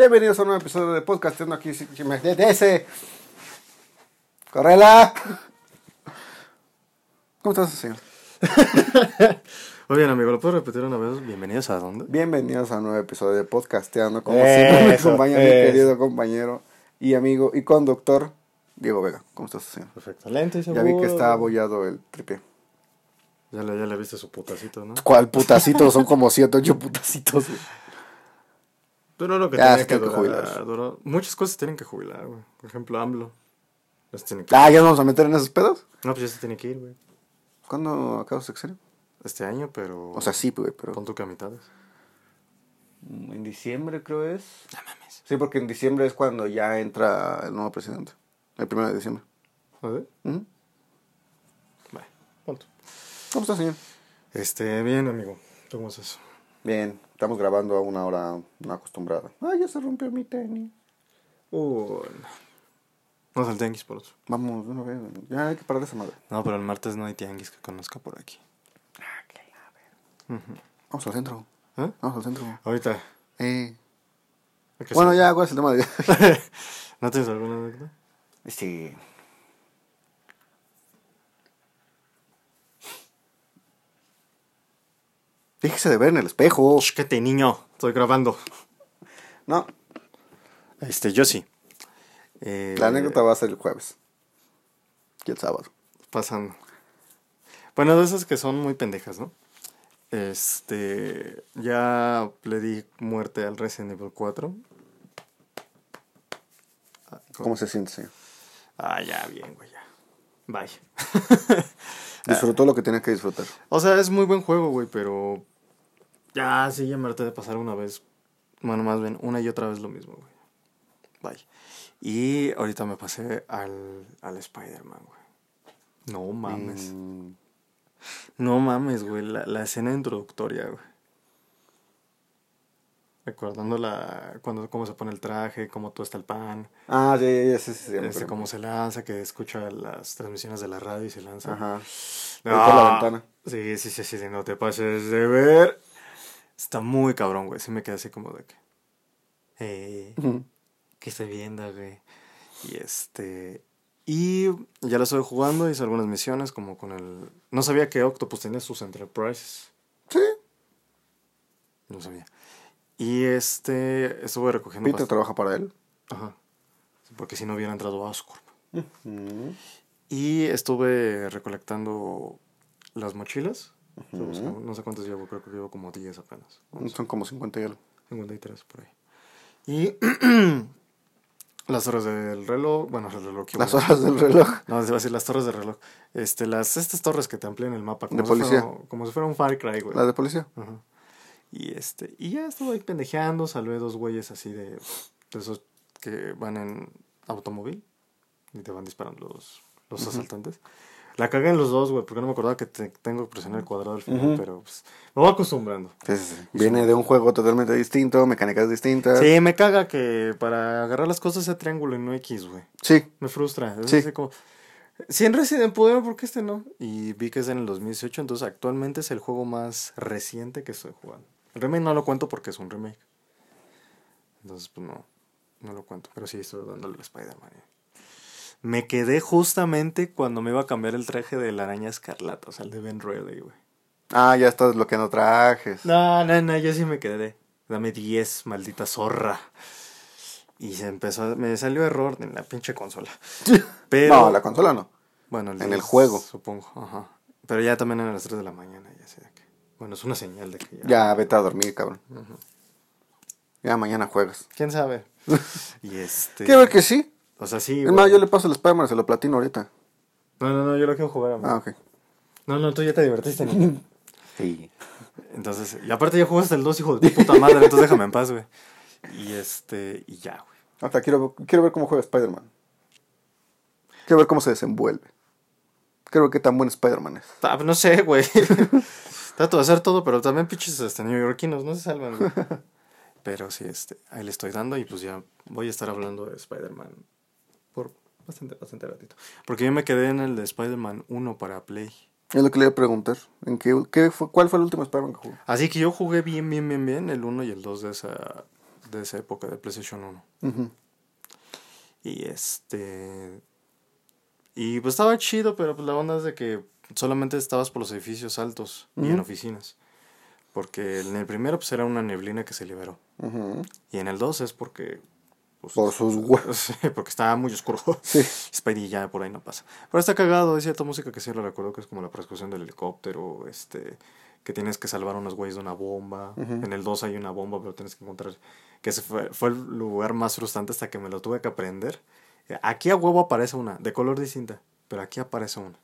Bienvenidos a un nuevo episodio de podcast. Tengo aquí ese. Correla. ¿Cómo estás, señor? Muy bien, amigo, ¿lo puedo repetir una vez? Bienvenidos a dónde? Bienvenidos a un nuevo episodio de Podcasteando. Como siempre, me acompaña mi querido compañero y amigo y conductor, Diego Vega. ¿Cómo estás, señor? Perfecto. Lento y Ya vi que está abollado el tripié. Ya le, ya le viste su putacito, ¿no? ¿Cuál putacito? Son como 7, 8 putacitos. Duró lo que Ya, tenía que tiene que jubilar. duró- Muchas cosas tienen que jubilar, güey. Por ejemplo, AMLO. Ya se tiene que... Ah, ¿ya nos vamos a meter en esos pedos? No, pues ya se tiene que ir, güey. ¿Cuándo acaba su sexenio? Este año, pero... O sea, sí, güey, pero... Pon tú que a mitades. En diciembre creo es. No mames. Sí, porque en diciembre es cuando ya entra el nuevo presidente. El primero de diciembre. ¿A ver? Ujú. Vale, pon tú. ¿Cómo está, señor? Este, bien, amigo. ¿Tú ¿Cómo estás? Bien, estamos grabando a una hora no acostumbrada. Ay, ya se rompió mi tenis. Uh, no. Vamos al tianguis por otro. Vamos, de una vez. Ya hay que parar esa madre. No, pero el martes no hay tianguis que conozca por aquí. Vamos al centro. ¿Eh? Vamos al centro. Ahorita. Eh. Bueno, ya, ¿cuál es el tema de ¿No tienes alguna anécdota? Sí. Fíjese de ver en el espejo. Shh, te niño. Estoy grabando. No, Este, yo sí. Eh, la anécdota va a ser el jueves. Y el sábado. Pasando. Bueno, de esas que son muy pendejas, ¿no? Este. Ya le di muerte al Resident Evil 4. ¿Cómo se siente, señor? Ah, ya, bien, güey, ya. Bye. Disfrutó lo que tenía que disfrutar. o sea, es muy buen juego, güey, pero. Ya, sí, ya me harté de pasar una vez. Bueno, más bien, una y otra vez lo mismo, güey. Bye. Y ahorita me pasé al, al Spider-Man, güey. No mames. Mm, No mames, güey, la, la escena introductoria, güey. Recordando la, cuando, cómo se pone el traje, cómo todo está el pan, Ah, sí, sí, sí, sí, sí, me este, cómo se lanza, que escucha las transmisiones de la radio y se lanza. Ajá. Ahí por la ventana. Sí, sí, sí, sí, sí, no te pases de ver. Está muy cabrón, güey. Sí me quedé así como de que... Eh, Ujú. ¿Qué estoy viendo, güey? Y este... Y ya lo estoy jugando, hice algunas misiones como con el... No sabía que Octopus tenía sus Enterprises. Sí. No sabía. Y este... Estuve recogiendo... Peter trabaja para él. Ajá. Porque si no hubiera entrado a Oscorp. Y estuve recolectando las mochilas. Ujú. Buscando- No sé cuántas llevo, creo que llevo como 10 apenas. Son como 50 y algo. 53 por ahí. Y las horas del reloj, bueno, el reloj. Las güey. horas del reloj. No, se va a decir las torres del reloj. Este, las, estas torres que te amplían el mapa. Como De si fuera- policía. como si fuera un Far Cry, güey. La de policía. Ajá. Y este, y ya estuve ahí pendejeando, salvé dos güeyes así de, de esos que van en automóvil y te van disparando los, los asaltantes. La cagué en los dos, güey, porque no me acordaba que te- tengo que presionar el cuadrado al final, pero pues, me voy acostumbrando. Viene de un juego totalmente distinto, mecánicas distintas. Sí, me caga que para agarrar las cosas sea triángulo y no X, güey. Sí. Me frustra. Es Sí. así como, si en Resident pudieron, ¿por qué este no? Y vi que es en el 2018, entonces actualmente es el juego más reciente que estoy jugando. El remake no lo cuento porque es un remake. Entonces, pues no, no lo cuento. Pero sí estoy dándole al Spider-Man. eh. Me quedé justamente cuando me iba a cambiar el traje de la araña escarlata, o sea, el de Ben Reilly, güey. Ah, ya estás bloqueando trajes. No, no, no, yo sí me quedé. Dame 10, maldita zorra. Y se empezó, a- me salió error en la pinche consola. Pero, No, la consola no. bueno, en el juego. Supongo, ajá. Pero ya también a las 3 de la mañana, ya sé de que. Bueno, es una señal de que ya. Ya, vete a dormir, cabrón. Ya mañana juegas. ¿Quién sabe? y este. Quiero ver que sí. O sea, sí. Es más, yo le paso el Spider-Man, se lo platino ahorita. No, no, no, yo lo quiero jugar. amigo. Ah, ok. No, no, tú ya te divertiste. niño. Sí. Entonces, y aparte ya jugaste el 2, hijo de tu puta madre, entonces déjame en paz, güey. Y este, y ya, güey. Ahorita quiero, quiero ver cómo juega Spider-Man. Quiero ver cómo se desenvuelve. Quiero ver qué tan buen Spider-Man es. Ah, no sé, güey. Trato de hacer todo, pero también pinches este, neoyorquinos no se salvan, güey. Pero sí, este, ahí le estoy dando y pues ya voy a estar hablando de Spider-Man por bastante, bastante ratito. Porque yo me quedé en el de Spider-Man 1 para Play. Es lo que le iba a preguntar. ¿En qué, qué fue, ¿Cuál fue el último Spider-Man que jugó? Así que yo jugué bien, bien, bien, bien el 1 y el 2 de esa, de esa época de PlayStation 1. Y este. Y pues estaba chido, pero pues la onda es de que solamente estabas por los edificios altos y en oficinas. Porque en el primero pues era una neblina que se liberó. Y en el 2 es porque... Pues, por sus huevos. porque estaba muy oscuro. Sí. Spidey ya por ahí no pasa. Pero está cagado, hay cierta música que sí lo recuerdo que es como la persecución del helicóptero, este que tienes que salvar a unos güeyes de una bomba. En el 2 hay una bomba, pero tienes que encontrar... Que ese fue, fue el lugar más frustrante hasta que me lo tuve que aprender. Aquí a huevo aparece una, de color distinta, pero aquí aparece una.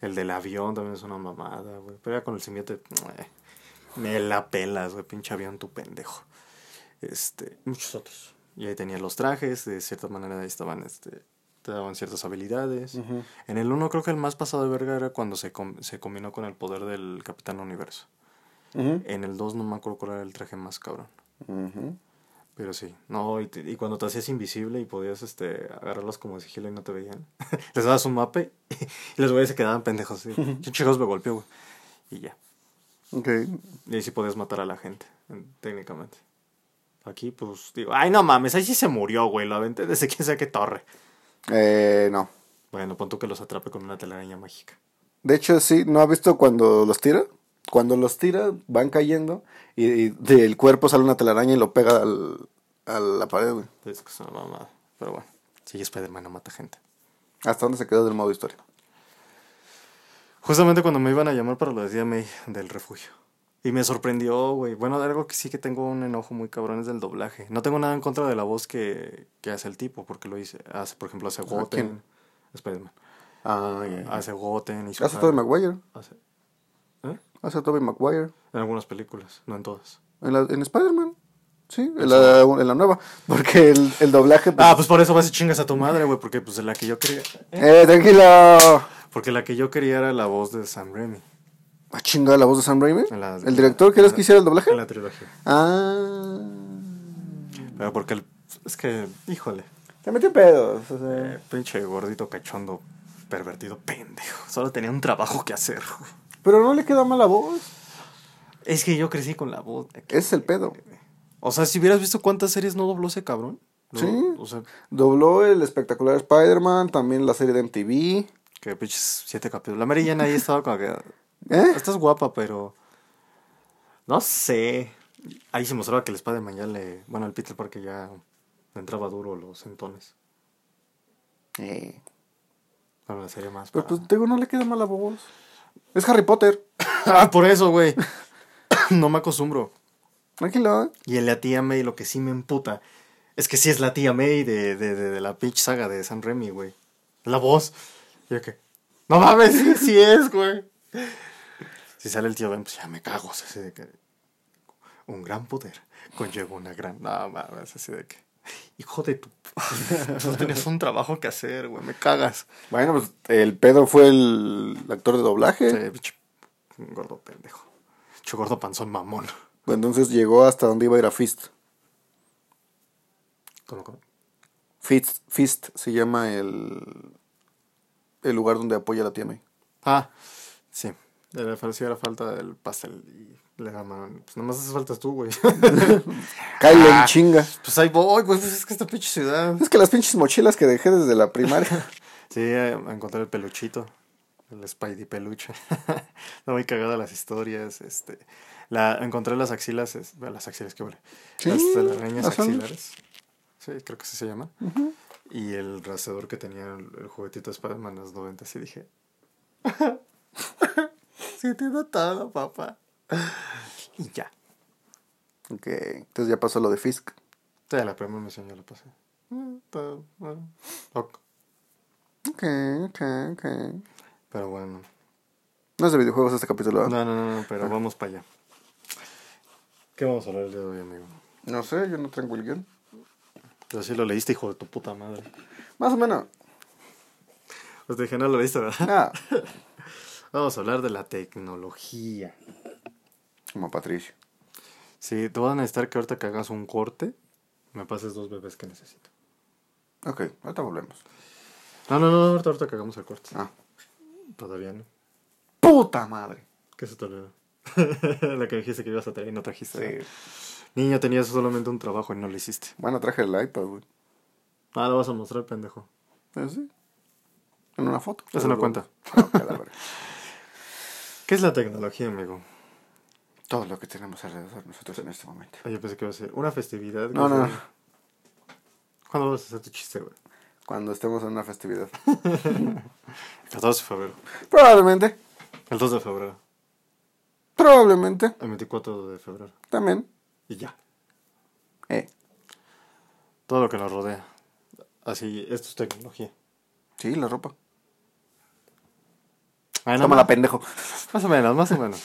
El del avión también es una mamada, güey. Pero ya con el simbionte, eh, me la pelas, güey, pinche avión, tu pendejo. Este, muchos otros. Y ahí tenía los trajes, de cierta manera ahí estaban, este, te daban ciertas habilidades. En el 1 creo que el más pasado de verga era cuando se, se combinó con el poder del Capitán Universo. En el 2 no me acuerdo cuál era el traje más cabrón. Pero sí, no, y, y, cuando te hacías invisible y podías este, agarrarlos como sigilo y no te veían, les dabas un mape y los güeyes se quedaban pendejos. ¿sí? Chicos me golpeó, güey. Y ya. Ok. Y ahí sí podías matar a la gente, técnicamente. Aquí, pues, digo, ay, no mames, ahí sí se murió, güey, lo aventé desde quién sabe qué torre. Eh, no. Bueno, pon tú que los atrape con una telaraña mágica. De hecho, sí, ¿no has visto cuando los tira? Cuando los tira, van cayendo y, del cuerpo sale una telaraña y lo pega al, a la pared, güey. Es que es una mamada. Pero bueno, sí, Spider-Man no mata gente. ¿Hasta dónde se quedó del modo historia? Justamente cuando me iban a llamar para lo de DMA del refugio. Y me sorprendió, güey. Bueno, algo que sí que tengo un enojo muy cabrón es del doblaje. No tengo nada en contra de la voz que, que hace el tipo, porque lo hice. Hace, por ejemplo, hace Goten. Spider-Man. Ah, ya, Hace Goten y su Hace Tobey Maguire. Hace, ¿eh? Hace Tobey Maguire. En algunas películas, no en todas. En, en Spider-Man. Sí, en la, en la, nueva. Porque el, el doblaje. Pues, ah, pues por eso vas y chingas a tu madre, güey. Porque pues la que yo quería. ¡Eh, tranquilo! Porque la que yo quería era la voz de Sam Raimi. ¿Ah, chinga la voz de Sam Raimi? ¿El director querías que hiciera el doblaje? En la trilogía. Ah. Pero porque el, es que, híjole. Te metió pedos. O sea. Eh, pinche gordito cachondo, pervertido, pendejo. Solo tenía un trabajo que hacer. Pero no le queda mal la voz. Es que yo crecí con la voz. Es el pedo. O sea, si hubieras visto cuántas series no dobló ese cabrón. Sí. O sea, dobló el espectacular Spider-Man, también la serie de MTV. Que pinches siete capítulos. La Mary ahí estaba como que. ¿Eh? Estás guapa, pero. No sé. Ahí se mostraba que el Spider-Man ya le. Bueno, el Peter Parker ya le entraba duro los sentones. Eh. Bueno, la serie más. Pero pues, digo, no le queda mala voz. Es Harry Potter. ah, por eso, güey. no me acostumbro. Tranquilo. Y en la tía May lo que sí me emputa es que sí es la tía May de, de, de, la pitch saga de San Remy, güey. La voz. Yo que. No mames, sí, sí es, güey. Si sale el tío Ben, pues ya me cago. Así de que. Un gran poder conlleva una gran. No mames, así de que. Hijo de tu. no tenías un trabajo que hacer, güey. Me cagas. Bueno, pues el pedo fue el actor de doblaje. Sí, bicho. Un gordo pendejo. Bicho gordo panzón mamón. Entonces llegó hasta donde iba a ir a Fist. ¿Cómo, cómo? Fist, Fist se llama el, el lugar donde apoya la May. Ah, sí. Le la falta del pastel y le llaman. Pues nomás hace faltas tú, güey. Kyle en chinga. Pues ahí voy, güey. Pues es que esta pinche ciudad. Es que las pinches mochilas que dejé desde la primaria. sí, a encontrar el peluchito. El Spidey peluche. no muy cagada las historias. Este. La, encontré las axilas, es, las axilas, qué vale. ¿Sí? Las telarañas axilares. Sí, creo que así se llama. Y el rastreador que tenía el, juguetito de Spider-Man en los 90, y dije. Sí, te he notado, papá. Y ya. Ok, entonces ya pasó lo de Fisk. Sí, la primera misión ya lo pasé. Mm, ok. Ok, ok, ok. Pero bueno. No es de videojuegos este capítulo. No, no, no, pero vamos para allá. ¿Qué vamos a hablar el día de hoy, amigo? No sé, yo no tengo el guion. Pero sí lo leíste, hijo de tu puta madre. Más o menos. Pues te dije, no lo leíste, ¿verdad? Ah. vamos a hablar de la tecnología. Como Patricio. Sí, te voy a necesitar que ahorita que hagas un corte, me pases dos bebés que necesito. Ok, ahorita volvemos. No, no, no, ahorita, ahorita que hagamos el corte. Ah. Todavía no. ¡Puta madre! ¿Qué se te olvidó? la que dijiste que ibas a traer y no trajiste. Sí. Niño, tenías solamente un trabajo y no lo hiciste. Bueno, traje el iPad, güey. Ah, lo vas a mostrar, pendejo. Pero sí. En una foto. Eso no cuenta. No. ¿Qué es la tecnología, amigo? Todo lo que tenemos alrededor de nosotros en este momento. Ah, yo pensé que iba a ser una festividad. No, güey. no. ¿Cuándo vas a hacer tu chiste, güey? Cuando estemos en una festividad. El 14 de febrero. Probablemente. El 2 de febrero. Probablemente. El 24 de febrero. También. Y ya. Eh. Todo lo que nos rodea. Así, esto es tecnología. Sí, la ropa. Tómala, ma- pendejo. Más o menos, más o menos.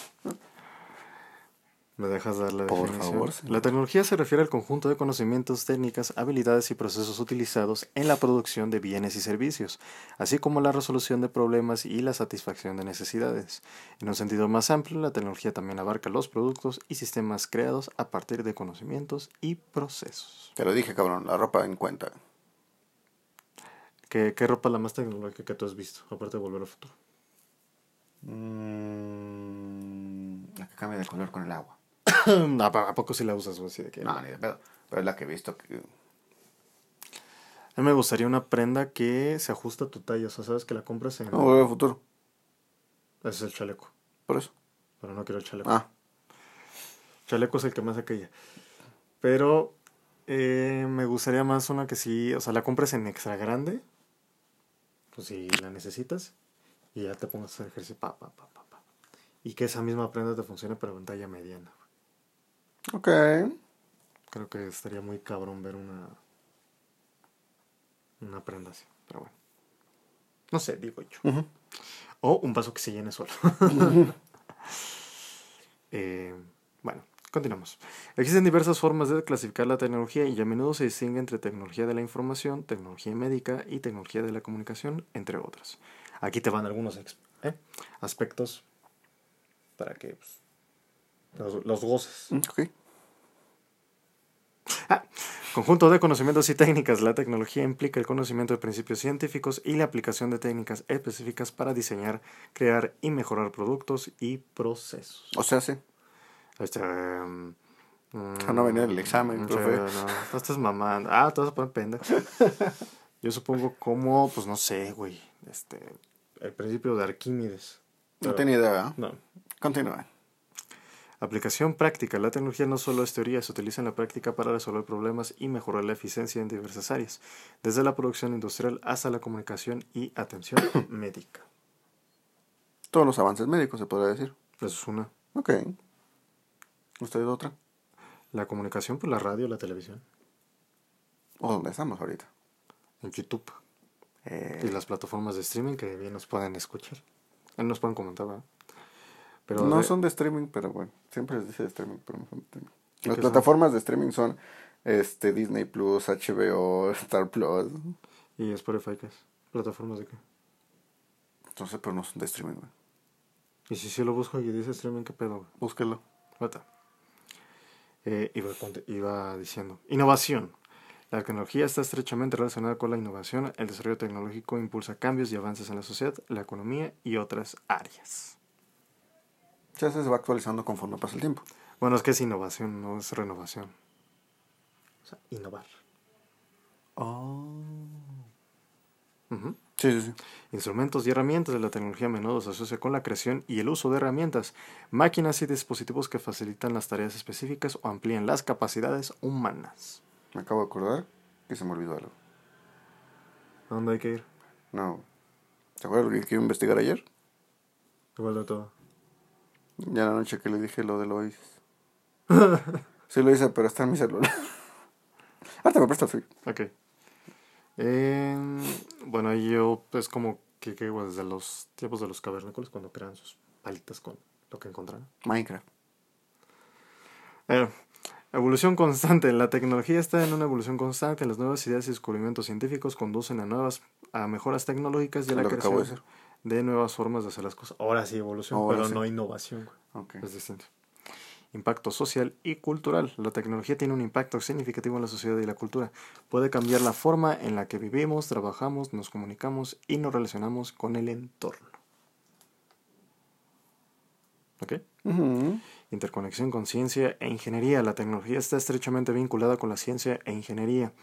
¿Me dejas dar la Por definición? favor, señor. La tecnología se refiere al conjunto de conocimientos, técnicas, habilidades y procesos utilizados en la producción de bienes y servicios, así como la resolución de problemas y la satisfacción de necesidades. En un sentido más amplio, la tecnología también abarca los productos y sistemas creados a partir de conocimientos y procesos. Te lo dije, cabrón. La ropa en cuenta. ¿Qué, qué ropa es la más tecnológica que tú has visto, aparte de Volver al Futuro? Mm, la que cambia de color con el agua. ¿A, ¿A poco sí la usas? Así de que- No, ni de pedo. Pero es la que he visto que... A mí me gustaría una prenda que se ajusta a tu talla. O sea, sabes que la compras en. No, volver al futuro. Ese es el chaleco. Por eso. Pero no quiero el chaleco. Ah. Chaleco es el que más aquella. Pero eh, me gustaría más una que sí. O sea, la compres en extra grande. Pues si la necesitas. Y ya te pongas a hacer ejercicio. Pa, pa, pa, pa, pa. Y que esa misma prenda te funcione, pero en talla mediana. Ok. Creo que estaría muy cabrón ver una. Una prenda así. Pero bueno. No sé, digo yo. O un vaso que se llene solo. Eh, bueno, continuamos. Existen diversas formas de clasificar la tecnología y a menudo se distingue entre tecnología de la información, tecnología médica y tecnología de la comunicación, entre otras. Aquí te van algunos ¿eh? aspectos para que pues, los, los goces. Ok. Ah, conjunto de conocimientos y técnicas. La tecnología implica el conocimiento de principios científicos y la aplicación de técnicas específicas para diseñar, crear y mejorar productos y procesos. O sea, sí. Este, mm, Ah, no venía el examen, mm, profe. No, no estás mamando. Ah, te vas a poner pendejo. Yo supongo como, pues no sé, güey. Este, el principio de Arquímedes. No tenía idea. ¿eh? No. Continúa. Aplicación práctica. La tecnología no solo es teoría, se utiliza en la práctica para resolver problemas y mejorar la eficiencia en diversas áreas, desde la producción industrial hasta la comunicación y atención médica. Todos los avances médicos, se podría decir. Eso es una. Ok. ¿Usted otra? La comunicación por la radio, la televisión, ¿O dónde estamos ahorita? en YouTube Eh, y las plataformas de streaming que bien nos pueden escuchar. Eh, Nos pueden comentar, ¿verdad? Pero no de- son de streaming, pero bueno. Siempre les dice de streaming, pero no son de streaming. ¿Y Las son? plataformas de streaming son este Disney Plus, HBO, Star Plus. ¿Y Spotify qué es? ¿Plataformas de qué? Entonces, pero no son de streaming, güey. Y si sí lo busco y dice streaming, ¿qué pedo, güey? Búsquelo. Eh, iba, iba diciendo. Innovación. La tecnología está estrechamente relacionada con la innovación. El desarrollo tecnológico impulsa cambios y avances en la sociedad, la economía y otras áreas. Ya se va actualizando conforme pasa el tiempo. Bueno, es que es innovación, no es renovación. O sea, innovar. Ujú. Sí, sí, sí. Instrumentos y herramientas de la tecnología a menudo se asocia con la creación y el uso de herramientas, máquinas y dispositivos que facilitan las tareas específicas o amplían las capacidades humanas. Me acabo de acordar que se me olvidó algo. ¿A dónde hay que ir? No. ¿Te acuerdas lo que quiero investigar ayer? Igual de todo. Ya la noche que le dije lo del Oasis. sí lo hice, pero está en mi celular. Ahorita me presta el suyo. Ok. Eh, bueno, yo es como que, que bueno, desde los tiempos de los cavernícolas cuando crean sus palitas con lo que encontraron. Minecraft. Eh, evolución constante. La tecnología está en una evolución constante. Las nuevas ideas y descubrimientos científicos conducen a nuevas, a mejoras tecnológicas y a la de creación de nuevas formas de hacer las cosas. Ahora sí, evolución, Ahora pero sí. no innovación. Es distinto. Impacto social y cultural. La tecnología tiene un impacto significativo en la sociedad y la cultura. Puede cambiar la forma en la que vivimos, trabajamos, nos comunicamos y nos relacionamos con el entorno. ¿Ok? Interconexión con ciencia e ingeniería. La tecnología está estrechamente vinculada con la ciencia e ingeniería.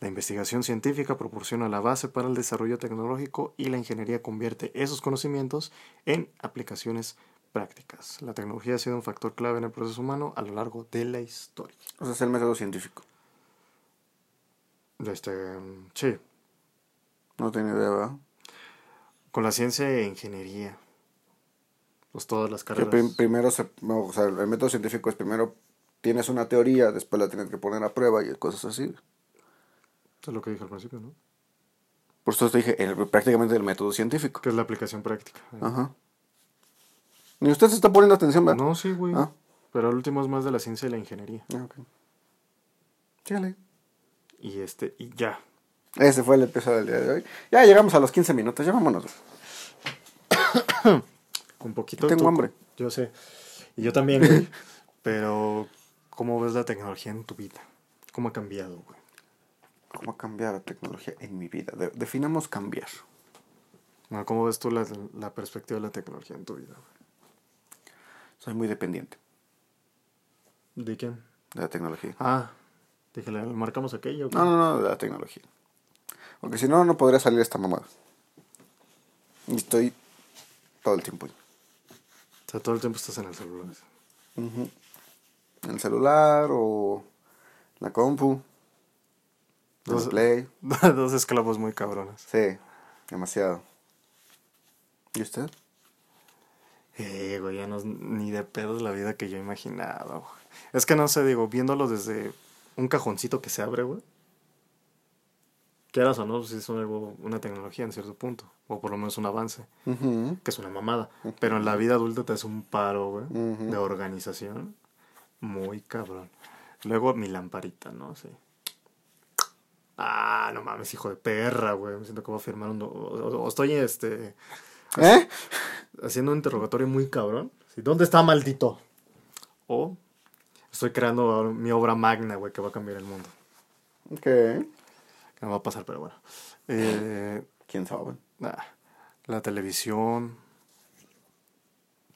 La investigación científica proporciona la base para el desarrollo tecnológico y la ingeniería convierte esos conocimientos en aplicaciones prácticas. La tecnología ha sido un factor clave en el proceso humano a lo largo de la historia. O sea, es el método científico. Este, sí, No tenía idea, ¿verdad? con la ciencia e ingeniería. Pues todas las carreras. prim- primero se, no, o sea, el método científico es primero tienes una teoría, después la tienes que poner a prueba y cosas así. Es lo que dije al principio, ¿no? Por eso te dije, el- prácticamente el método científico. Que es la aplicación práctica. Ajá. Ni usted se está poniendo atención, ¿verdad? No, sí, güey. Ah. Pero el último es más de la ciencia y la ingeniería. Ah, ok. Sígale. Y este, y ya. Ese fue el episodio del día de hoy. Ya llegamos a los 15 minutos, ya vámonos. Un poquito. Tengo tú- hambre. Yo sé. Y yo también, güey. Pero, ¿cómo ves la tecnología en tu vida? ¿Cómo ha cambiado, güey? ¿Cómo ha cambiado la tecnología en mi vida? De- definamos cambiar. Bueno, ¿Cómo ves tú la, la perspectiva de la tecnología en tu vida, güey? Soy muy dependiente ¿De quién? de la tecnología. Ah, dije, ¿le marcamos aquello? No, no, no, de la tecnología. Porque si no, no podría salir esta mamada. Y estoy todo el tiempo. O sea, todo el tiempo estás en el celular. Ujú. En el celular o la compu. El Dos- play. Dos esclavos muy cabrones. Sí, demasiado. ¿Y usted? Eh, güey, ya no es ni de pedo la vida que yo imaginaba, güey. Es que no sé, digo, viéndolo desde un cajoncito que se abre, güey. Quieras o no, pues es algo, una tecnología en cierto punto. O por lo menos un avance, que es una mamada. Pero en la vida adulta te hace un paro, güey, de organización. Muy cabrón. Luego mi lamparita, ¿no? Sí. Ah, no mames, hijo de perra, güey. Me siento que voy a firmar un... O, o- o estoy, este ¿Eh? haciendo un interrogatorio muy cabrón. Sí, ¿Dónde está maldito? O estoy creando mi obra magna, güey, que va a cambiar el mundo. Ok. No va a pasar, pero bueno. Eh, ¿Quién sabe? nah, la televisión.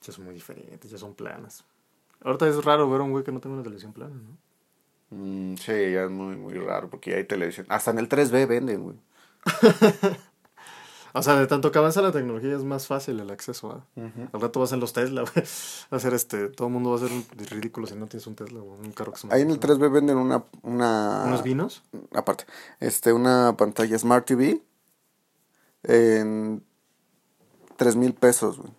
Ya son muy diferentes, ya son planas. Ahorita es raro ver a un güey que no tenga una televisión plana, ¿no? Mm, sí, ya es muy, muy raro porque ya hay televisión. Hasta en el 3B venden, güey. O sea, de tanto que avanza la tecnología es más fácil el acceso. ¿ah? Al rato vas en los Tesla, güey. Va a ser este, todo el mundo va a ser un ridículo si no tienes un Tesla o un carro que se Ahí en el 3B venden una... una ¿Unos vinos? Aparte, este, una pantalla Smart TV en 3 mil pesos, güey.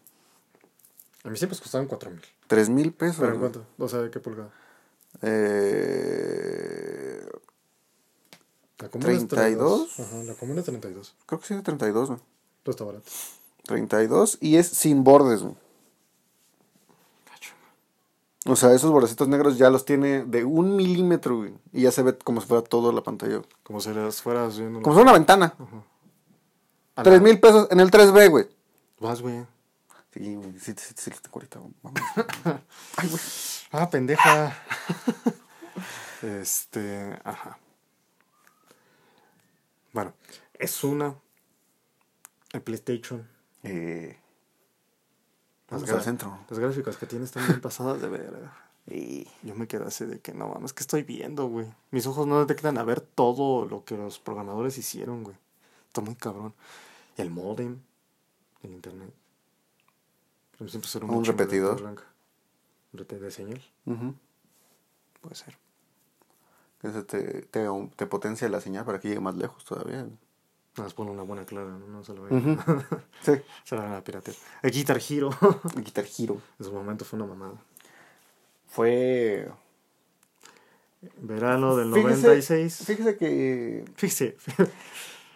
A mí siempre costaban 4 mil. 3 mil pesos. ¿Pero en cuánto? O sea, ¿de qué pulgada? Eh, La común es 32. 32. Ajá, la común es 32. creo que sí, de 32, güey. Pero está barato. 32 y es sin bordes, güey. O sea, esos bordecitos negros ya los tiene de un milímetro, güey. Y ya se ve como si fuera toda la pantalla. güey. Como si las fueras viendo. Como si fuera una ventana. A 3 la- mil pesos en el 3B, güey. Vas, güey. Sí, güey. Sí, sí, sí, sí, ahorita. Vamos. Ay, güey. Ah, pendeja. este. Ajá. Bueno, es una. El PlayStation. Eh, Las, al centro. las gráficas que tienes están bien pasadas de verga. Y Yo me quedé así de que no mames, que estoy viendo, güey? Mis ojos no detectan a ver todo lo que los programadores hicieron, güey. Está muy cabrón. El modem, el internet. Pero siempre será Un. Un repetidor de señal, puede ser. Eso te, te, te potencia la señal para que llegue más lejos todavía. más pone una buena clara, no, no se lo ve. Ujú. Sí. se la van a piratear. El Guitar Hero. El Guitar Hero. en su momento fue una mamada. Fue. Verano del Fíjese- 96. Fíjese que. Fíjese.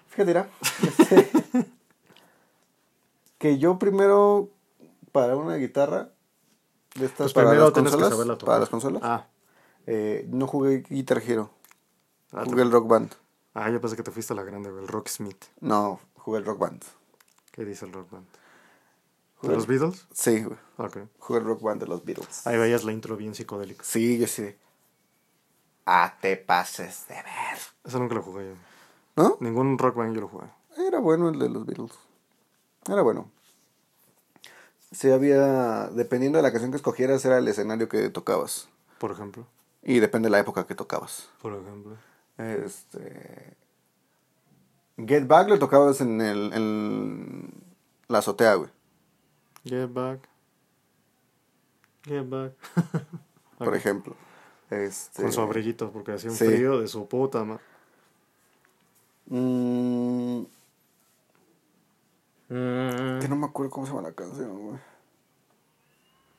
Fíjate, mira. este, que yo primero, para una guitarra, de estas Pues las consolas, para las consolas, Ah. Eh, no jugué Guitar Hero, Ah, te- jugué el Rock Band. Ah, yo pensé que te fuiste a la grande. El Rocksmith. No, jugué el Rock Band. ¿Qué dice el Rock Band? ¿De los Beatles? Sí, güey, Ok. jugué el Rock Band de los Beatles. Ahí veías la intro bien psicodélica. Sí, yo sí. Ah, te pases de ver. Eso nunca lo jugué yo. ¿No? Ningún Rock Band yo lo jugué. Era bueno el de los Beatles. Era bueno. Sí, había. Dependiendo de la canción que escogieras, era el escenario que tocabas. Por ejemplo. Y depende de la época que tocabas. Por ejemplo. Este. Get Back lo tocabas en el. En la azotea, güey. Get back. Get back. Por ejemplo. Este. Con su abriguito, porque hacía un Sí. frío de su puta ma. mm, Mm, que no me acuerdo cómo se llama la canción, güey.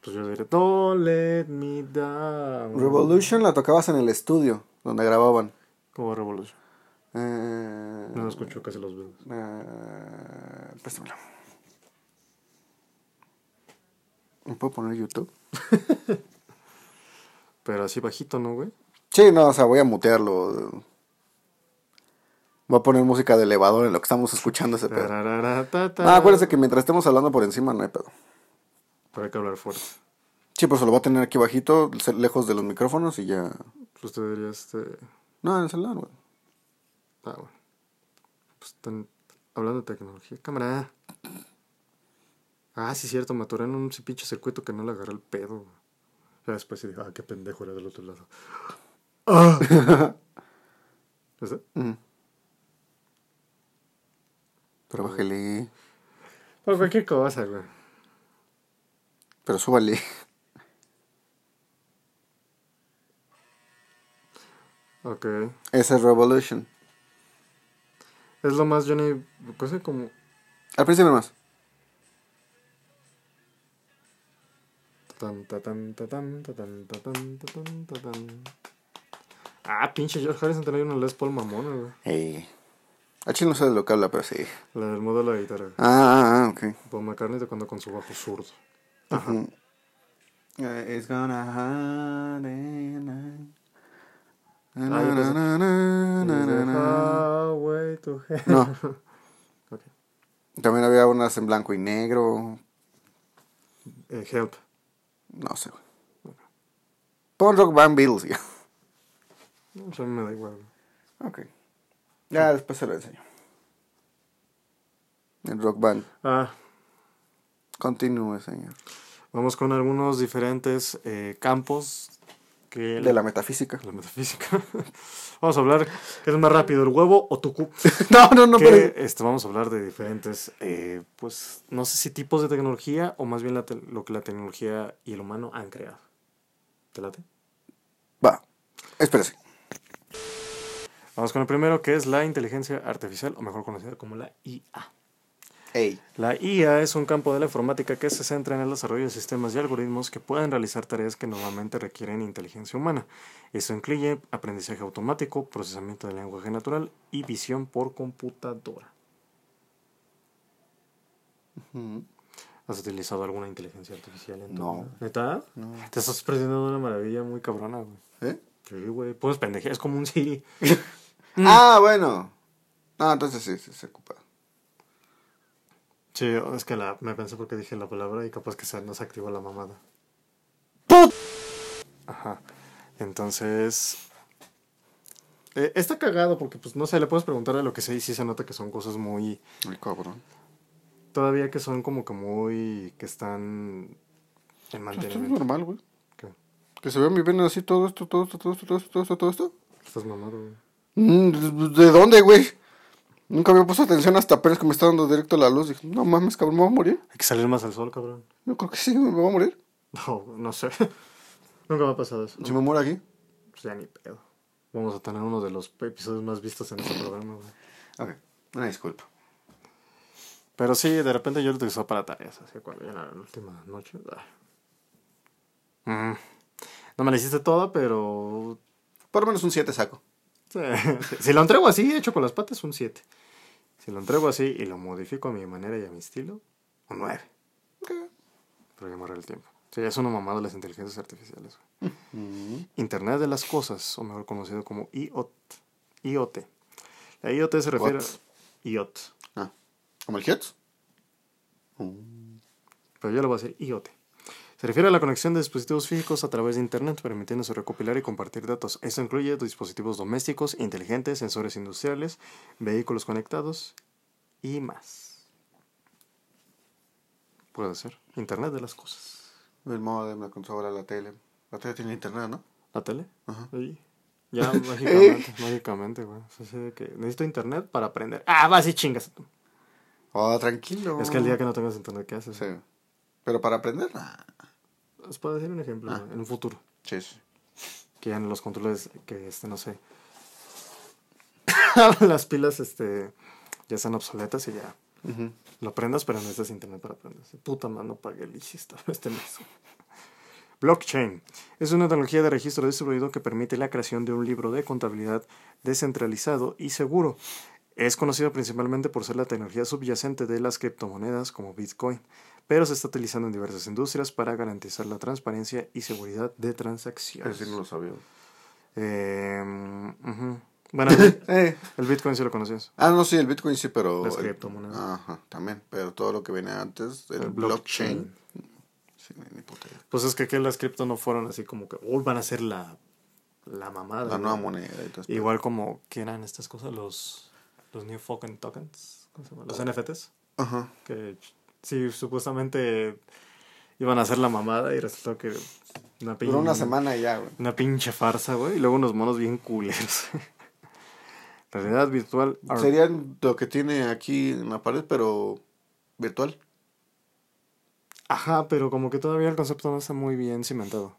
Pues yo diré, Don't let me down. Revolution la tocabas en el estudio donde grababan. ¿Cómo Revolution? Eh, No lo escucho casi los dedos. eh. ¿Me puedo poner YouTube? Pero así bajito, ¿no, güey? Sí, no, o sea, voy a mutearlo. Voy a poner música de elevador en lo que estamos escuchando ese pedo. Ah, acuérdense que mientras estemos hablando por encima no hay pedo. Pero hay que hablar fuerte. Sí, pues lo voy a tener aquí bajito, lejos de los micrófonos y ya. Pues te diría este. No, en el celular, güey. Ah, bueno. Pues están hablando de tecnología. Cámara. Ah, sí, cierto. Me atoré en un pinche circuito que no le agarré el pedo. güey. Ya después sí dije, ah, qué pendejo era del otro lado. ¡Ah! ¿Ese? Mm. Pero bájale. Por cualquier cosa, güey. Pero súbale. Ok. Ese es Revolution. Es lo más Johnny. Cosa como. Al principio más. Tan, ta, tan, ta, tan, ta, tan, ta, tan, ta, tan, ta, tan. Ah, pinche George Harrison tenía una Les Paul mamona, güey. Hey. A chile no sé de lo que habla, pero sí. La del modo de la guitarra. Ah, ah, ah, ok. Paul McCartney tocando con su bajo zurdo. Ujú. Eh, It's gonna happen. Na, Ah, Hell. No. Ok. También había unas en blanco y negro. Eh, help. No sé, güey. Pon Rock Band Beatles, ya. No, me da igual. Ok. Ya después se lo enseño. El Rock Band. Ah, Continúe, señor. vamos con algunos diferentes eh, campos que De la metafísica. la metafísica. vamos a hablar, ¿qué es más rápido, el huevo o tu cu? No, no, no, que, pero. este, vamos a hablar de diferentes, eh, pues, no sé si tipos de tecnología o más bien la lo que la tecnología y el humano han creado. ¿Te late? Va. Espérese. Vamos con el primero, que es la inteligencia artificial, o mejor conocida como la IA. La IA es un campo de la informática que se centra en el desarrollo de sistemas y algoritmos que pueden realizar tareas que normalmente requieren inteligencia humana. Esto incluye aprendizaje automático, procesamiento del lenguaje natural y visión por computadora. ¿Has utilizado alguna inteligencia artificial en tu No. vida? ¿Neta? No. Te estás perdiendo de una maravilla muy cabrona, güey. ¿Eh? Sí, güey. Puedes pendejear, es como un Siri. Ah, bueno. No, entonces sí, sí se ocupa. Sí, es que la, me pensé porque dije la palabra y capaz que se nos activó la mamada. ¡Put! Ajá. Entonces. eh, está cagado porque, pues, no sé, le puedes preguntar a lo que sé y sí se nota que son cosas muy. Ay, cabrón. Todavía que son como que muy. que están. en Esto es mantenimiento. normal, güey. ¿Qué? Que se vea mi vena así, todo esto, todo esto, todo esto, todo esto, todo esto, todo esto. Estás mamado, güey. Mm, ¿De de dónde, güey? Nunca había puesto atención hasta apenas que me está dando directo la luz. Dije, no mames, cabrón, ¿me voy a morir? Hay que salir más al sol, cabrón. Yo creo que sí, me voy a morir. No, no sé. Nunca me ha pasado eso. Si me muero aquí. Pues ya ni pedo. Vamos a tener uno de los episodios más vistos en este programa, güey. Ok, una disculpa. Pero sí, de repente yo lo utilizaba para tareas, así cuando ya era la última noche. Mm. No me la hiciste toda, pero. Por lo menos un 7 saco. si lo entrego así, hecho con las patas, un 7. Si lo entrego así y lo modifico a mi manera y a mi estilo, un 9. Ok. Para llamar el tiempo. Sí, es una mamada las inteligencias artificiales. güey. Internet de las cosas, o mejor conocido como IoT. IoT. La IoT se refiere What? a IoT. Ah, ¿como el Hits? pero yo le voy a decir IoT. Se refiere a la conexión de dispositivos físicos a través de Internet, permitiéndose recopilar y compartir datos. Esto incluye dispositivos domésticos, inteligentes, sensores industriales, vehículos conectados y más. Puede ser. Internet de las cosas. El modem, la consola, la tele. La tele tiene internet, ¿no? ¿La tele? Ajá. Sí. Ya, mágicamente, mágicamente, güey. O sea, así de que necesito internet para aprender. Ah, vas y chingas. Oh, tranquilo. Es que el día que no tengas internet, ¿qué haces? Sí. Pero para aprender. Puedo decir un ejemplo, Ah. en un futuro. Sí, sí. Que ya en los controles, que este, no sé. las pilas, este, ya están obsoletas y ya lo aprendas, pero no necesitas internet para aprender. Puta mano, pagué el ICI esta- este mes. Blockchain es una tecnología de registro distribuido que permite la creación de un libro de contabilidad descentralizado y seguro. Es conocido principalmente por ser la tecnología subyacente de las criptomonedas como Bitcoin, pero se está utilizando en diversas industrias para garantizar la transparencia y seguridad de transacciones. Ese sí no lo sabía. Eh, ujú. Bueno, el, Eh. el Bitcoin sí lo conocías. Ah, no, sí, el Bitcoin sí, pero... Las el- criptomonedas. Ajá, también. Pero todo lo que viene antes, el, El blockchain. blockchain. Sí, ni puta idea. Pues es que, que las cripto no fueron así como que "Uy, van a ser la, la mamada. La güey". nueva moneda y todo eso. Igual como, ¿qué eran estas cosas? Los, los New Fucking Tokens. ¿Cómo se llama? Los NFTs. Ajá. Que sí, supuestamente iban a ser la mamada y resultó que una, pin- Duró una semana ya, güey. una pinche farsa, güey. Y luego unos monos bien culeros. Realidad virtual. ar- Serían lo que tiene aquí en la pared, pero virtual. Ajá, pero como que todavía el concepto no está muy bien cimentado.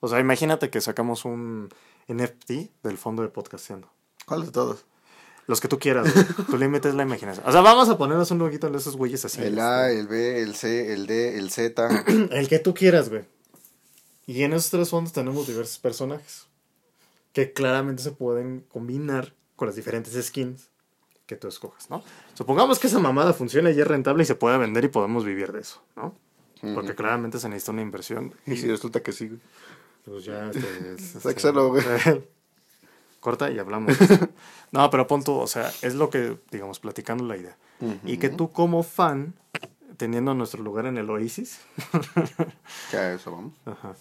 O sea, imagínate que sacamos un NFT del fondo de podcasteando. ¿Cuál de todos? Los que tú quieras, güey. Tu límite es la imaginación. O sea, vamos a ponernos un loguito de esos güeyes así. el A, el B, el C, el D, el Z. El que tú quieras, güey. Y en esos tres fondos tenemos diversos personajes. Que claramente se pueden combinar con las diferentes skins que tú escojas, ¿no? Supongamos que esa mamada funciona y es rentable y se puede vender y podemos vivir de eso, ¿no? Porque claramente se necesita una inversión. y si resulta que sí, güey. Pues ya, este, es- Hay que hacerlo, güey. Corta y hablamos. no, pero pon tú, o sea, es lo que, digamos, platicando la idea. Y que tú como fan, teniendo nuestro lugar en el Oasis, Que a eso vamos. ajá,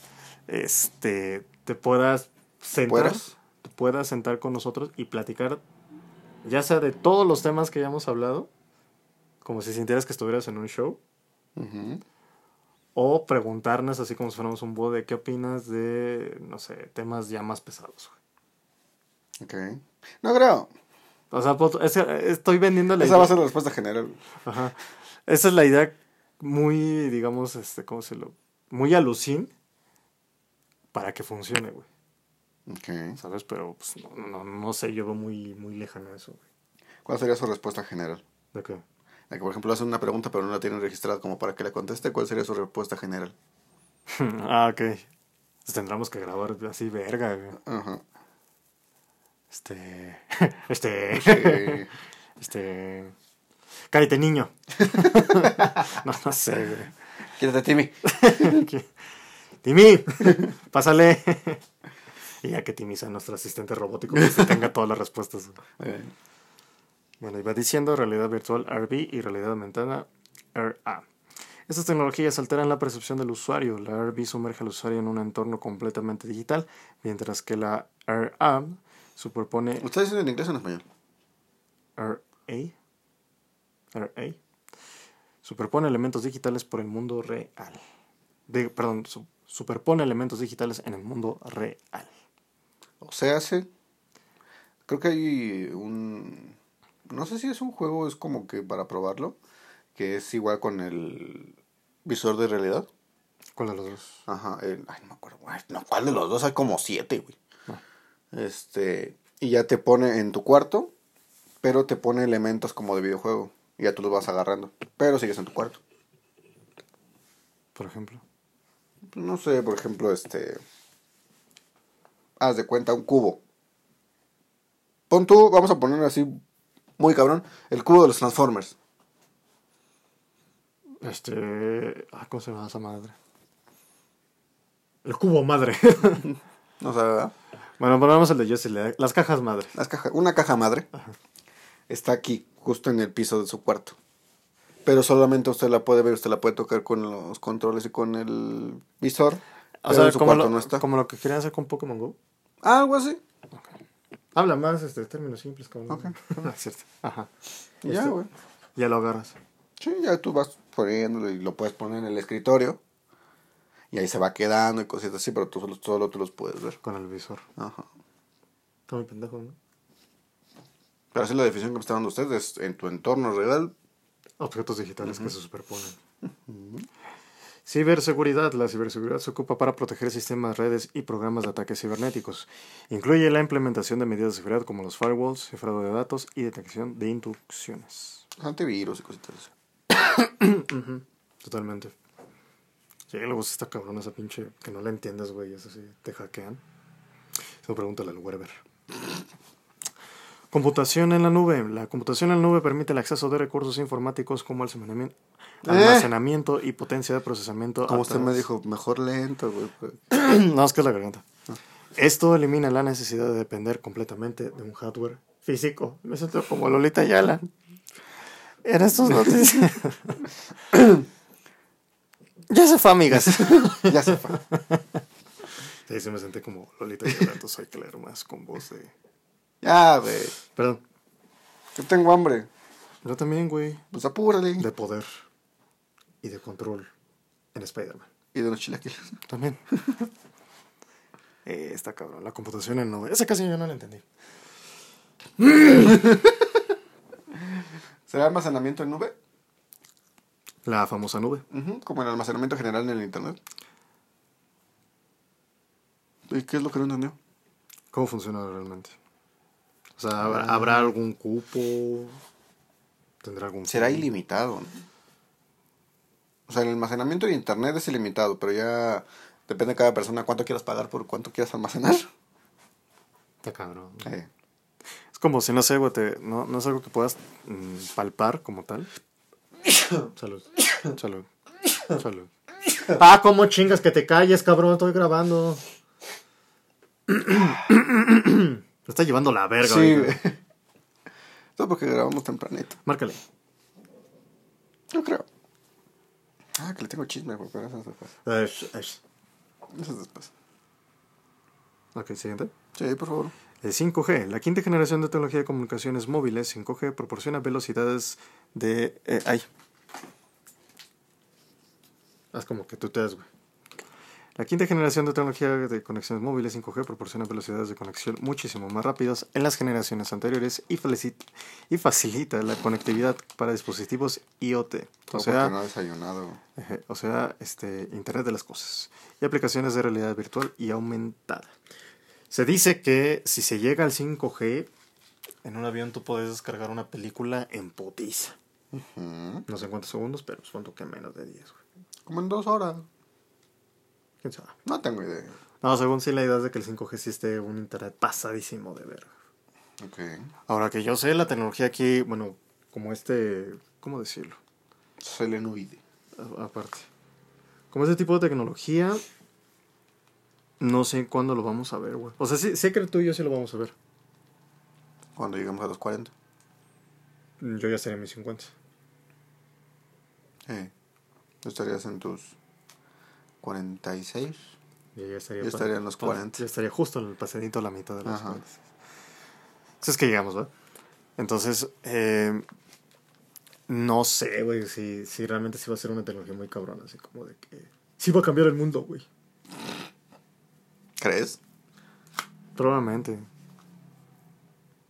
este, te puedas sentar, ¿Puedas? te puedas sentar con nosotros y platicar, ya sea de todos los temas que ya hemos hablado, como si sintieras que estuvieras en un show, o preguntarnos así como si fuéramos un búho de qué opinas de, no sé, temas ya más pesados. Ok. No creo. O sea, pues, es que estoy vendiendo la Esa idea. va a ser la respuesta general. Ajá. Esa es la idea muy, digamos, este, ¿cómo se lo? Muy alucin para que funcione, güey. Ok. ¿Sabes? Pero pues, no, no, no sé, yo veo muy, muy lejano eso, güey. ¿Cuál sería su respuesta general? ¿De qué? De que, por ejemplo, hacen una pregunta pero no la tienen registrada como para que le conteste. ¿Cuál sería su respuesta general? ah, ok. Pues tendremos que grabar así, verga, güey. Ajá. Este. Este. Sí. Este. Cállate, niño. no, no sé, güey. Quítate, Timmy. Timmy, pásale. y ya que Timmy sea nuestro asistente robótico, que se tenga todas las respuestas. Eh, Bueno, iba diciendo realidad virtual RV y realidad aumentada RA. Estas tecnologías alteran la percepción del usuario. La RV sumerge al usuario en un entorno completamente digital, mientras que la RA superpone ¿Lo estás diciendo en inglés o en español? RA, RA superpone elementos digitales por el mundo real. De- perdón, su- superpone elementos digitales en el mundo real. O sea, hace. Creo que hay un. No sé si es un juego, es como que para probarlo. Que es igual con el visor de realidad. ¿Cuál de los dos? Ajá. el- ay, no me acuerdo. Ay, no, ¿cuál de los dos? Hay como siete, güey. Este. Y ya te pone en tu cuarto. Pero te pone elementos como de videojuego. Y ya tú los vas agarrando. Pero sigues en tu cuarto. Por ejemplo. Pues no sé, por ejemplo, este. Haz de cuenta un cubo. Pon tú, vamos a poner así, muy cabrón, el cubo de los Transformers. Este. ah, ¿Cómo se llama esa madre? El cubo madre. O sea, bueno, ponemos el de Jesse, las cajas madre. las cajas, una caja madre está aquí, justo en el piso de su cuarto. Pero solamente usted la puede ver, usted la puede tocar con los controles y con el visor. O sea, en su como cuarto lo, no está. como lo que querían hacer con Pokémon Go. Algo así. Habla más este, términos simples. Ok. Ah, es cierto. Ajá. Y ya, Este- güey. Ya lo agarras. Sí, ya tú vas poniéndolo y lo puedes poner en el escritorio. Y ahí se va quedando y cositas así, pero tú solo, solo tú los puedes ver. Con el visor. Ajá. Está muy pendejo, ¿no? Pero así la definición que me está dando usted es en tu entorno real. Objetos digitales que se superponen. Ciberseguridad. La ciberseguridad se ocupa para proteger sistemas, redes y programas de ataques cibernéticos. Incluye la implementación de medidas de seguridad como los firewalls, cifrado de datos y detección de intrusiones. Antivirus y cositas así. Totalmente. Sí, luego está cabrón esa pinche que no la entiendes, güey. Eso sí, te hackean. Eso pregúntale al Werber. Computación en la nube. La computación en la nube permite el acceso de recursos informáticos como almacenamiento, almacenamiento y potencia de procesamiento. Como usted me dijo, mejor lento, güey. pues. no, es que es la garganta. Esto elimina la necesidad de depender completamente de un hardware físico. Me siento como Lolita Yala. En estos noticias. ya se fue, amigas. ya se fue. Sí, sí me senté como Lolita hay que leer más con voz de... Ya, güey. Perdón. Yo tengo hambre. Yo también, güey. Pues apúrale. De poder y de control en Spider-Man. Y de los chilaquiles. También. eh, está cabrón. La computación en nube. Esa casi yo no la entendí. ¿Será almacenamiento en nube? La famosa nube. Como el almacenamiento general en el internet. ¿Y qué es lo que no entendió? ¿Cómo funciona realmente? O sea, ¿habrá, habrá algún cupo? ¿Tendrá algún Será ilimitado. ¿no? O sea, el almacenamiento de internet es ilimitado, pero ya depende de cada persona cuánto quieras pagar por cuánto quieras almacenar. Está cabrón. Eh, Es como si, no sé, güey, no, no es algo que puedas mm, palpar como tal. Salud. Salud. Salud. Ah, ¿cómo chingas que te calles, cabrón? Estoy grabando. Me está llevando la verga. sí, güey. Todo porque grabamos tempranito. Márcale. Yo creo. Ah, que le tengo chisme, güey, pero eso es después. Ash, ash. Eso es después. Ok, siguiente. Sí, por favor. El 5G, la quinta generación de tecnología de comunicaciones móviles, 5G, proporciona velocidades de... Eh, ay. Haz como que tú te das, güey. La quinta generación de tecnología de conexiones móviles 5G proporciona velocidades de conexión muchísimo más rápidas en las generaciones anteriores y, facilita la conectividad para dispositivos IoT, o sea, no desayunado. o sea, este, Internet de las Cosas y aplicaciones de realidad virtual y aumentada. Se dice que si se llega al 5G, en un avión tú puedes descargar una película en putiza. Ujú. No sé en cuántos segundos, pero supongo que menos de 10, güey. Como en dos horas. ¿Quién sabe? No tengo idea. No, según sí la idea es de que el 5G sí esté un internet pasadísimo de verga. Ok. Ahora que yo sé, la tecnología aquí, bueno, como este, ¿cómo decirlo? Selenoide. A- aparte. Como este tipo de tecnología, no sé cuándo lo vamos a ver, güey. O sea, sí, sé que tú y yo sí lo vamos a ver. Cuando lleguemos a los 40. Yo ya estaría en mis 50. Eh. Tú estarías en tus 46. Yo ya estaría, Yo estaría en los pa- 40. Yo estaría justo en el pasadito la mitad de los Ajá. 40. Entonces es que llegamos, ¿verdad? Entonces, eh, no sé, güey, si, si realmente sí va a ser una tecnología muy cabrona, así como de que... Sí va a cambiar el mundo, güey. ¿Crees? Probablemente.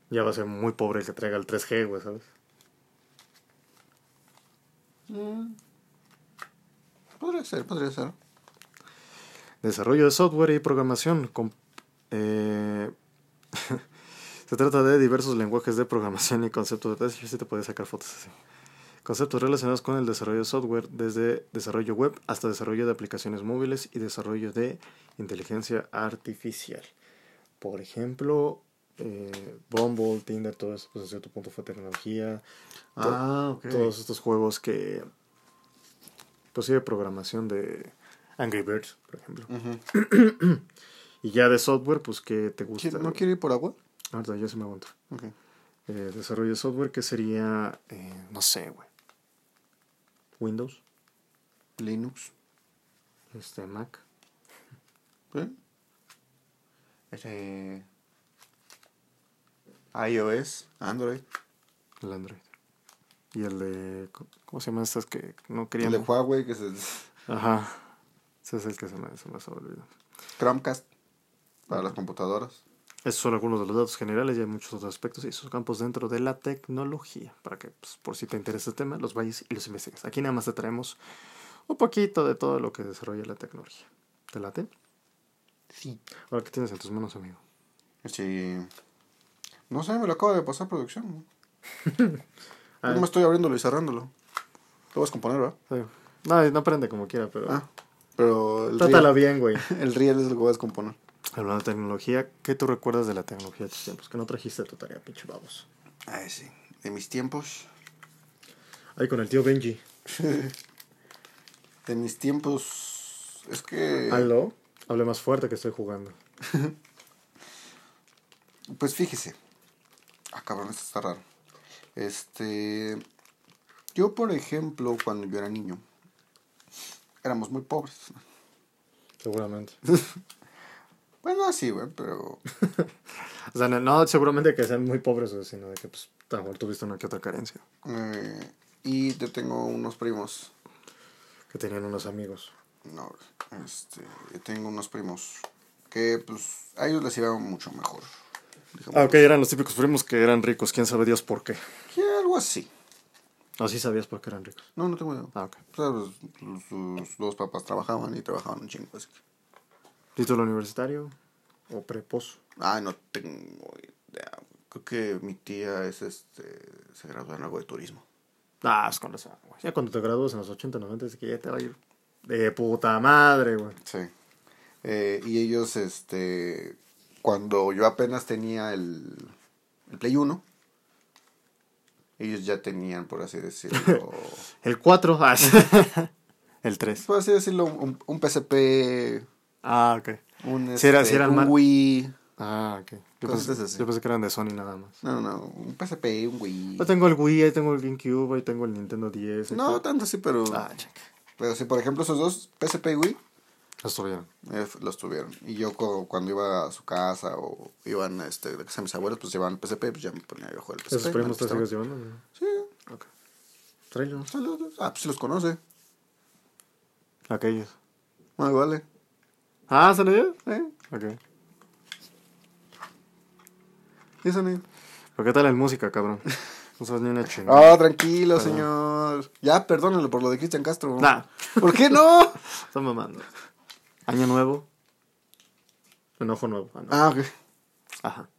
Ya va a ser muy pobre el que traiga el 3G, güey, ¿sabes? Podría ser, podría ser. Desarrollo de software y programación. eh, se trata de diversos lenguajes de programación y conceptos de sí te puedes sacar fotos así. Conceptos relacionados con el desarrollo de software, desde desarrollo web hasta desarrollo de aplicaciones móviles y desarrollo de inteligencia artificial. Por ejemplo, eh, Bumble, Tinder, todo eso, pues a cierto punto fue tecnología. Ah, ok. Todos estos juegos que. Pues sí, de programación de Angry Birds, por ejemplo. Y ya de software, pues que te gusta. ¿Qui- ¿No quiere ir por agua? Ahorita yo se me aguanto. Ok. Eh, desarrollo de software que sería. eh, no sé, güey. Windows, Linux. este, Mac. ¿Sí? Ese... iOS, Android. El Android. Y el de. ¿Cómo se llaman estas que no El querían? de Huawei, que es el Ajá. Ese es el que se me, se me ha olvidado. Chromecast para las computadoras. Esos son algunos de los datos generales y hay muchos otros aspectos y esos campos dentro de la tecnología. Para que, pues, por si te interesa el tema, los vayas y los investigues. Aquí nada más te traemos un poquito de todo lo que desarrolla la tecnología. ¿Te late? Sí. Ahora, ¿qué tienes en tus manos, amigo? Sí. No sé, me lo acaba de pasar producción. No me estoy abriéndolo y cerrándolo. Lo vas a componer, ¿verdad? Sí. No, no prende como quiera, pero... Ah, pero el Trátalo riel, bien, güey. el riel es lo que vas a componer. Hablando de tecnología, ¿qué tú recuerdas de la tecnología de tus tiempos? Que no trajiste tu tarea, pinche babos. Ay, sí. De mis tiempos. Ahí con el tío Benji. De mis tiempos. Es que. Aló, hable más fuerte que estoy jugando. Pues fíjese. Ah, cabrón, esto está raro. Este. Yo, por ejemplo, cuando yo era niño, éramos muy pobres. Seguramente. Bueno, así, güey, pero. O sea, no, no seguramente que sean muy pobres, güey, sino de que, pues, a lo mejor tuviste una que otra carencia. eh, y yo tengo unos primos. Que tenían unos amigos. No, este. Yo tengo unos primos que, pues, a ellos les iba mucho mejor. Ah, ok, eran los típicos primos que eran ricos. ¿Quién sabe Dios por qué? Que algo así. ¿O sí sabías por qué eran ricos? No, no tengo idea. Ah, ok. O sea, dos papás trabajaban y trabajaban un chingo. Así que. ¿Título universitario? ¿O preposo? Ah, no tengo idea. Creo que mi tía es este. Se graduó en algo de turismo. Ah, es con razón, güey. Ya cuando te gradúas en los 80, 90, es que ya te va a ir de puta madre, güey. Sí. Eh, y ellos, este. Cuando yo apenas tenía el. El Play 1. Ellos ya tenían, por así decirlo. El 4, ah, el 3. por así decirlo, un, un PSP. Ah, ok. Un, Sí, era- este, sí eran un Wii. Ah, ok. Yo pensé, así. yo pensé que eran de Sony nada más. No, no. Un PSP, un Wii. Yo tengo el Wii, ahí tengo el GameCube, ahí tengo el Nintendo 10. ahí No tanto así, pero. Ah, check. Pero sí, por ejemplo, esos dos, PSP y Wii, Los tuvieron. eh, los tuvieron. Y yo cu- cuando iba a su casa o iban este, de casa de mis abuelos, pues llevaban el PSP, pues ya me ponía yo a jugar el PSP. ¿Esos primos te sigues llevando? Sí. Ok. Tráelos. Ah, pues sí los conoce. Aquellos. Muy vale. Ah, ¿son ellos? ¿Eh? Ok. ¿Y sonido? ¿Pero qué tal en música, cabrón? No sabes ni una chingada. Ah, tranquilo, señor. Ya, perdónenlo por lo de Cristian Castro. Nah. ¿Por qué no? Están mamando. Año nuevo. Enojo nuevo. Ah, no. Ah, ok. Ajá.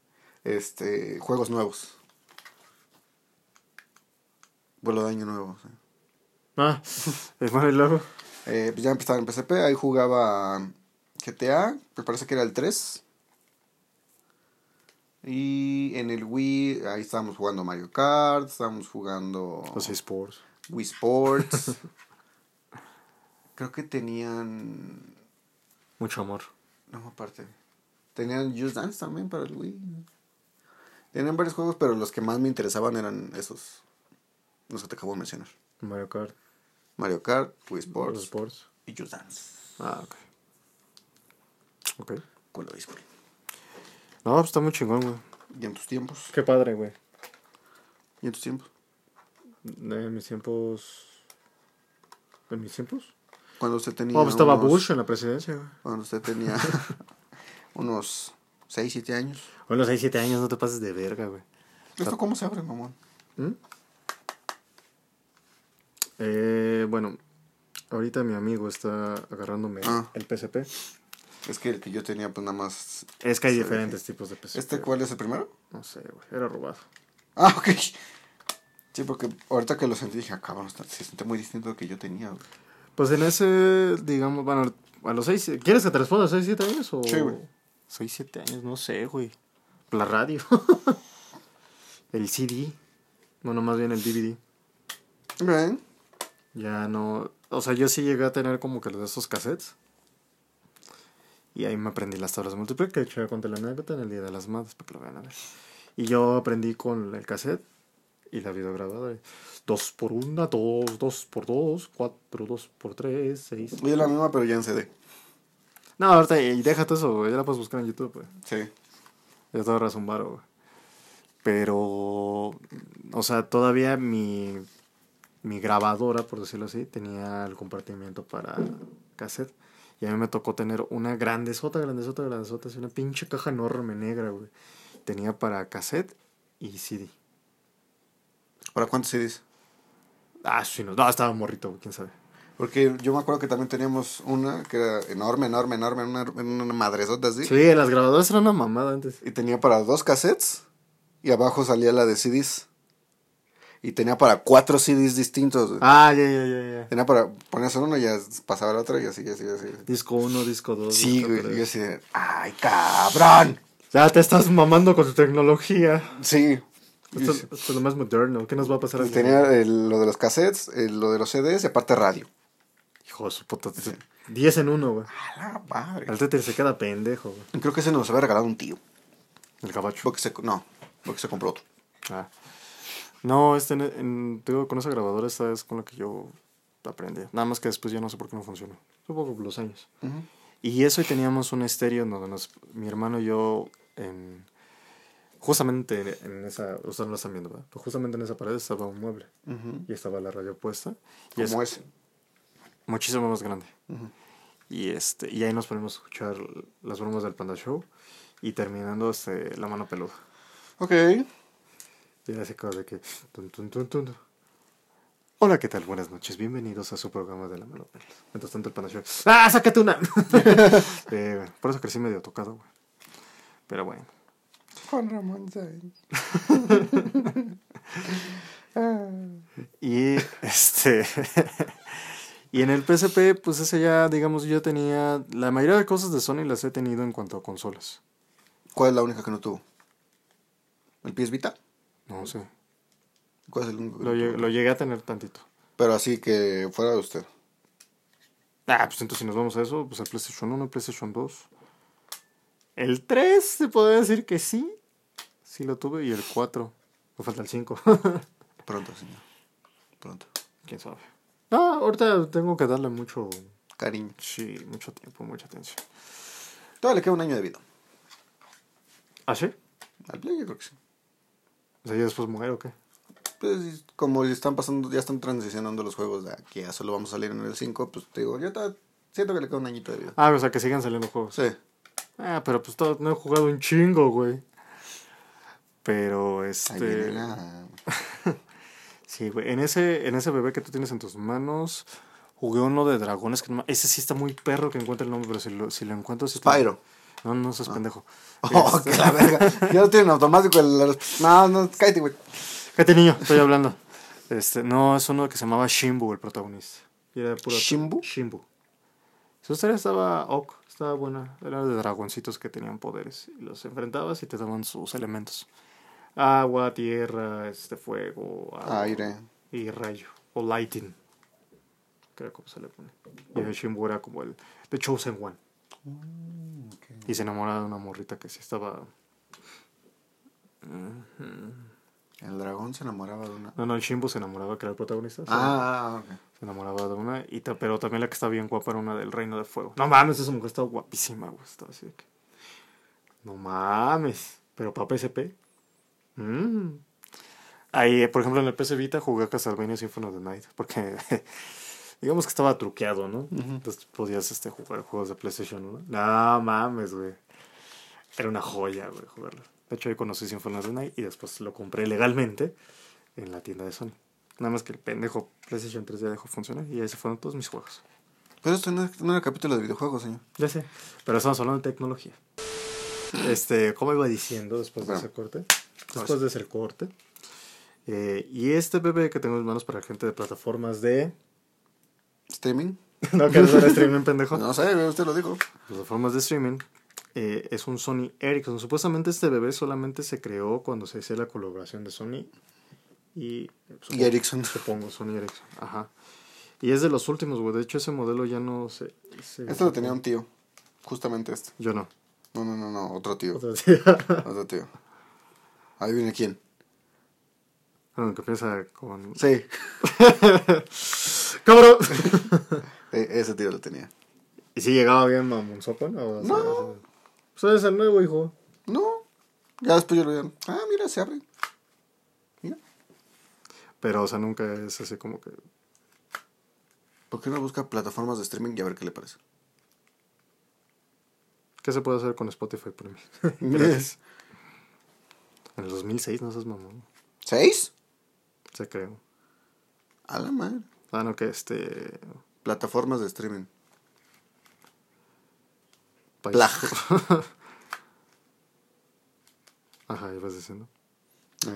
Este, juegos nuevos. Vuelo de año nuevo. sí. Ah, es y luego. Eh, pues ya empezaba en PSP, ahí jugaba GTA, me parece que era el 3. Y en el Wii, ahí estábamos jugando Mario Kart, estábamos jugando Los eSports. Wii Sports. Creo que tenían... Mucho amor. No, aparte. Tenían Just Dance también para el Wii. Tenían varios juegos, pero los que más me interesaban eran esos. Los que te acabo de mencionar. Mario Kart. Mario Kart, Wii Sports Sports. y Just Dance. Ah, ok. Ok. Con lo béisbol. No, pues está muy chingón, güey. ¿Y en tus tiempos? Qué padre, güey. ¿Y en tus tiempos? De mis tiempos. ¿De mis tiempos? Cuando usted tenía. Pues estaba unos- Bush en la presidencia, güey. Cuando usted tenía unos 6, 7 años. Bueno, 6, 7 años, no te pases de verga, güey. ¿Esto cómo se abre, mamón? ¿Mm? Eh, bueno, ahorita mi amigo está agarrándome Ah. el PSP. Es que el que yo tenía, pues nada más. Es que hay diferentes tipos de PSP. ¿Este cuál es el primero? No sé, güey. Era robado. Ah, ok. Sí, porque ahorita que lo sentí dije, ah, cabrón, se siente muy distinto al que yo tenía, güey. Pues en ese, digamos, bueno, a los 6. ¿Quieres que te responda a 6, 7 años o.? Sí, güey. 6, 7 años, no sé, güey. La radio. el CD. Bueno, más bien el DVD. Bien. Ya no. O sea, yo sí llegué a tener como que los de esos cassettes. Y ahí me aprendí las tablas de multiplicar, que de hecho ya conté la anécdota en el Día de las Madres, para que lo vean a ver. Y yo aprendí con el cassette y la videograbadora. 2 por 1, 2, 2 por 2, 4, 2 por 3, 6. Oye, la misma, pero ya en CD. No, ahorita, y déjate eso, güey, ya la puedes buscar en YouTube, güey. Sí. Ya te ahorras un varo, güey. Pero, o sea, todavía mi mi grabadora, por decirlo así, tenía el compartimiento para cassette. Y a mí me tocó tener una grandezota, grandezota, grandezota, así una pinche caja enorme negra, güey. Tenía para cassette y CD. ¿Para cuántos CDs? Ah, sí, no, no estaba morrito, güey, quién sabe. Porque yo me acuerdo que también teníamos una que era enorme, enorme, enorme, una, una madresota así. Sí, las grabadoras eran una mamada antes. Y tenía para dos cassettes y abajo salía la de CDs. Y tenía para cuatro CDs distintos. güey. Ah, ya, ya, ya, ya. Tenía para ponerse uno y ya pasaba el otro y así, así, así. Disco 1, disco 2. Sí, güey. Y yo así de, ¡ay, cabrón! Ya te estás mamando con tu tecnología. Sí. Esto, esto es lo más moderno. ¿Qué nos va a pasar? Tenía el- lo de los cassettes, el- lo de los CDs y aparte radio. Hijo de su puta. 10 en uno, güey. A la madre. El Tetris se queda pendejo, güey. Creo que ese nos había regalado un tío. El cabacho. Porque se, no, porque se compró otro. Ah. No, este, en, en- te digo, con esa grabadora esta es con la que yo aprendí. Nada más que después ya no sé por qué no funcionó. Supongo por los años. Y eso y teníamos un estéreo en donde nos, mi hermano y yo, en, justamente en esa, ustedes no lo están viendo, ¿verdad? Pero justamente en esa pared estaba un mueble y estaba la radio puesta. Y es Como ese. muchísimo más grande. Y este y ahí nos ponemos a escuchar las bromas del Panda Show y terminando este, la mano peluda. Ok. Y era así como de que... tun, tun, tun, tun. Hola, ¿qué tal? Buenas noches. Bienvenidos a su programa de la mano. Mientras tanto el Panda Show... ¡Ah, sácate una! Eh, por eso crecí medio tocado, güey. Pero bueno. Juan Ramón Sáenz. Y este... y en el PSP, pues ese ya, digamos, yo tenía... La mayoría de cosas de Sony las he tenido en cuanto a consolas. ¿Cuál es la única que no tuvo? ¿El PS Vita? No sé. ¿Cuál es el único? que Lo, lo llegué a tener tantito. Pero así que fuera de usted. Ah, pues entonces si nos vamos a eso, pues el PlayStation 1, el PlayStation 2. El 3 se podría decir que sí. Sí lo tuve. Y el 4. Me falta el 5. Pronto, señor. Pronto. ¿Quién sabe? No, ahorita tengo que darle mucho... Cariño. Sí, mucho tiempo, mucha atención. Todavía le queda un año de vida. ¿Ah, sí? Al Play yo creo que sí. O sea, ¿ya después muere o qué? Pues como están pasando, ya están transicionando los juegos de aquí, ya solo vamos a salir en el 5, pues te digo, yo ta- siento que le queda un añito de vida. Ah, o sea, que sigan saliendo juegos. Sí. Ah, pero pues todo, no he jugado un chingo, güey. Pero este... Sí, güey. En ese, en ese bebé que tú tienes en tus manos, jugué uno de dragones. que no Ese sí está muy perro que encuentre el nombre, pero si lo, si lo encuentro... Sí está- Spyro. No, no seas pendejo. Oh, Este- que la verga. Ya lo tienen automático. El, no, no, cállate, güey. Cállate, niño, estoy hablando. Este, no, es uno que se llamaba Shimbu, el protagonista. Y era puro ¿Shimbu? Shimbu. Su historia estaba ok, estaba buena. Era de dragoncitos que tenían poderes. Y los enfrentabas y te daban sus elementos. Agua, tierra, este fuego, agua Aire. y rayo. O lighting. Creo como se le pone. Y el Shimbu era como el The Chosen One. Y se enamoraba de una morrita que sí estaba... El dragón se enamoraba de una. No, no, el Shimbu se enamoraba, que era el protagonista. Ah, ok. Se enamoraba de una, y ta- pero también la que está bien guapa era una del Reino de Fuego. No mames, esa mujer estaba guapísima, güey. Estaba así de que. No mames. Pero para PSP. Mm. Ahí, por ejemplo, en el PS Vita jugué a Castlevania Symphony of the Night. Porque digamos que estaba truqueado, ¿no? Entonces podías este, jugar juegos de PlayStation 1. No mames, güey. Era una joya, güey, jugarlo. De hecho, yo conocí Symphony of the Night y después lo compré legalmente en la tienda de Sony. Nada más que el pendejo PlayStation 3 ya dejó funcionar y ahí se fueron todos mis juegos. Pero esto no, no era capítulo de videojuegos, señor. Ya sé, pero estamos hablando de tecnología. Este, ¿cómo iba diciendo después de Bueno. ese corte? Después de ese corte. Eh, y este bebé que tengo en manos para gente de plataformas de... ¿Streaming? no, que era streaming, pendejo. No sé, usted lo dijo. plataformas de streaming eh, es un Sony Ericsson. Supuestamente este bebé solamente se creó cuando se hacía la colaboración de Sony y, Y Ericsson. Supongo, Sony Ericsson. Ajá. Y es de los últimos, güey. De hecho, ese modelo ya no se. se- Este lo tenía un tío. Justamente este. Yo no. No, no, no, no. Otro tío. Otro tío. Ahí viene quién. Bueno, que empieza con. Sí. ¡Cabrón! E- ese tío lo tenía. ¿Y si llegaba bien mamonzoco, no? O sea, No. Pues es el nuevo, hijo. No. Ya después yo lo vi. Ah, mira, se abre. Mira. Pero, o sea, nunca es así como que. ¿Por qué no busca plataformas de streaming y a ver qué le parece? ¿Qué se puede hacer con Spotify Premium? Gratis. En el 2006, no seas mamón. ¿Seis? Se creo. A la madre. Ah, no, que este. Plataformas de streaming. Plag. Ajá, ibas diciendo.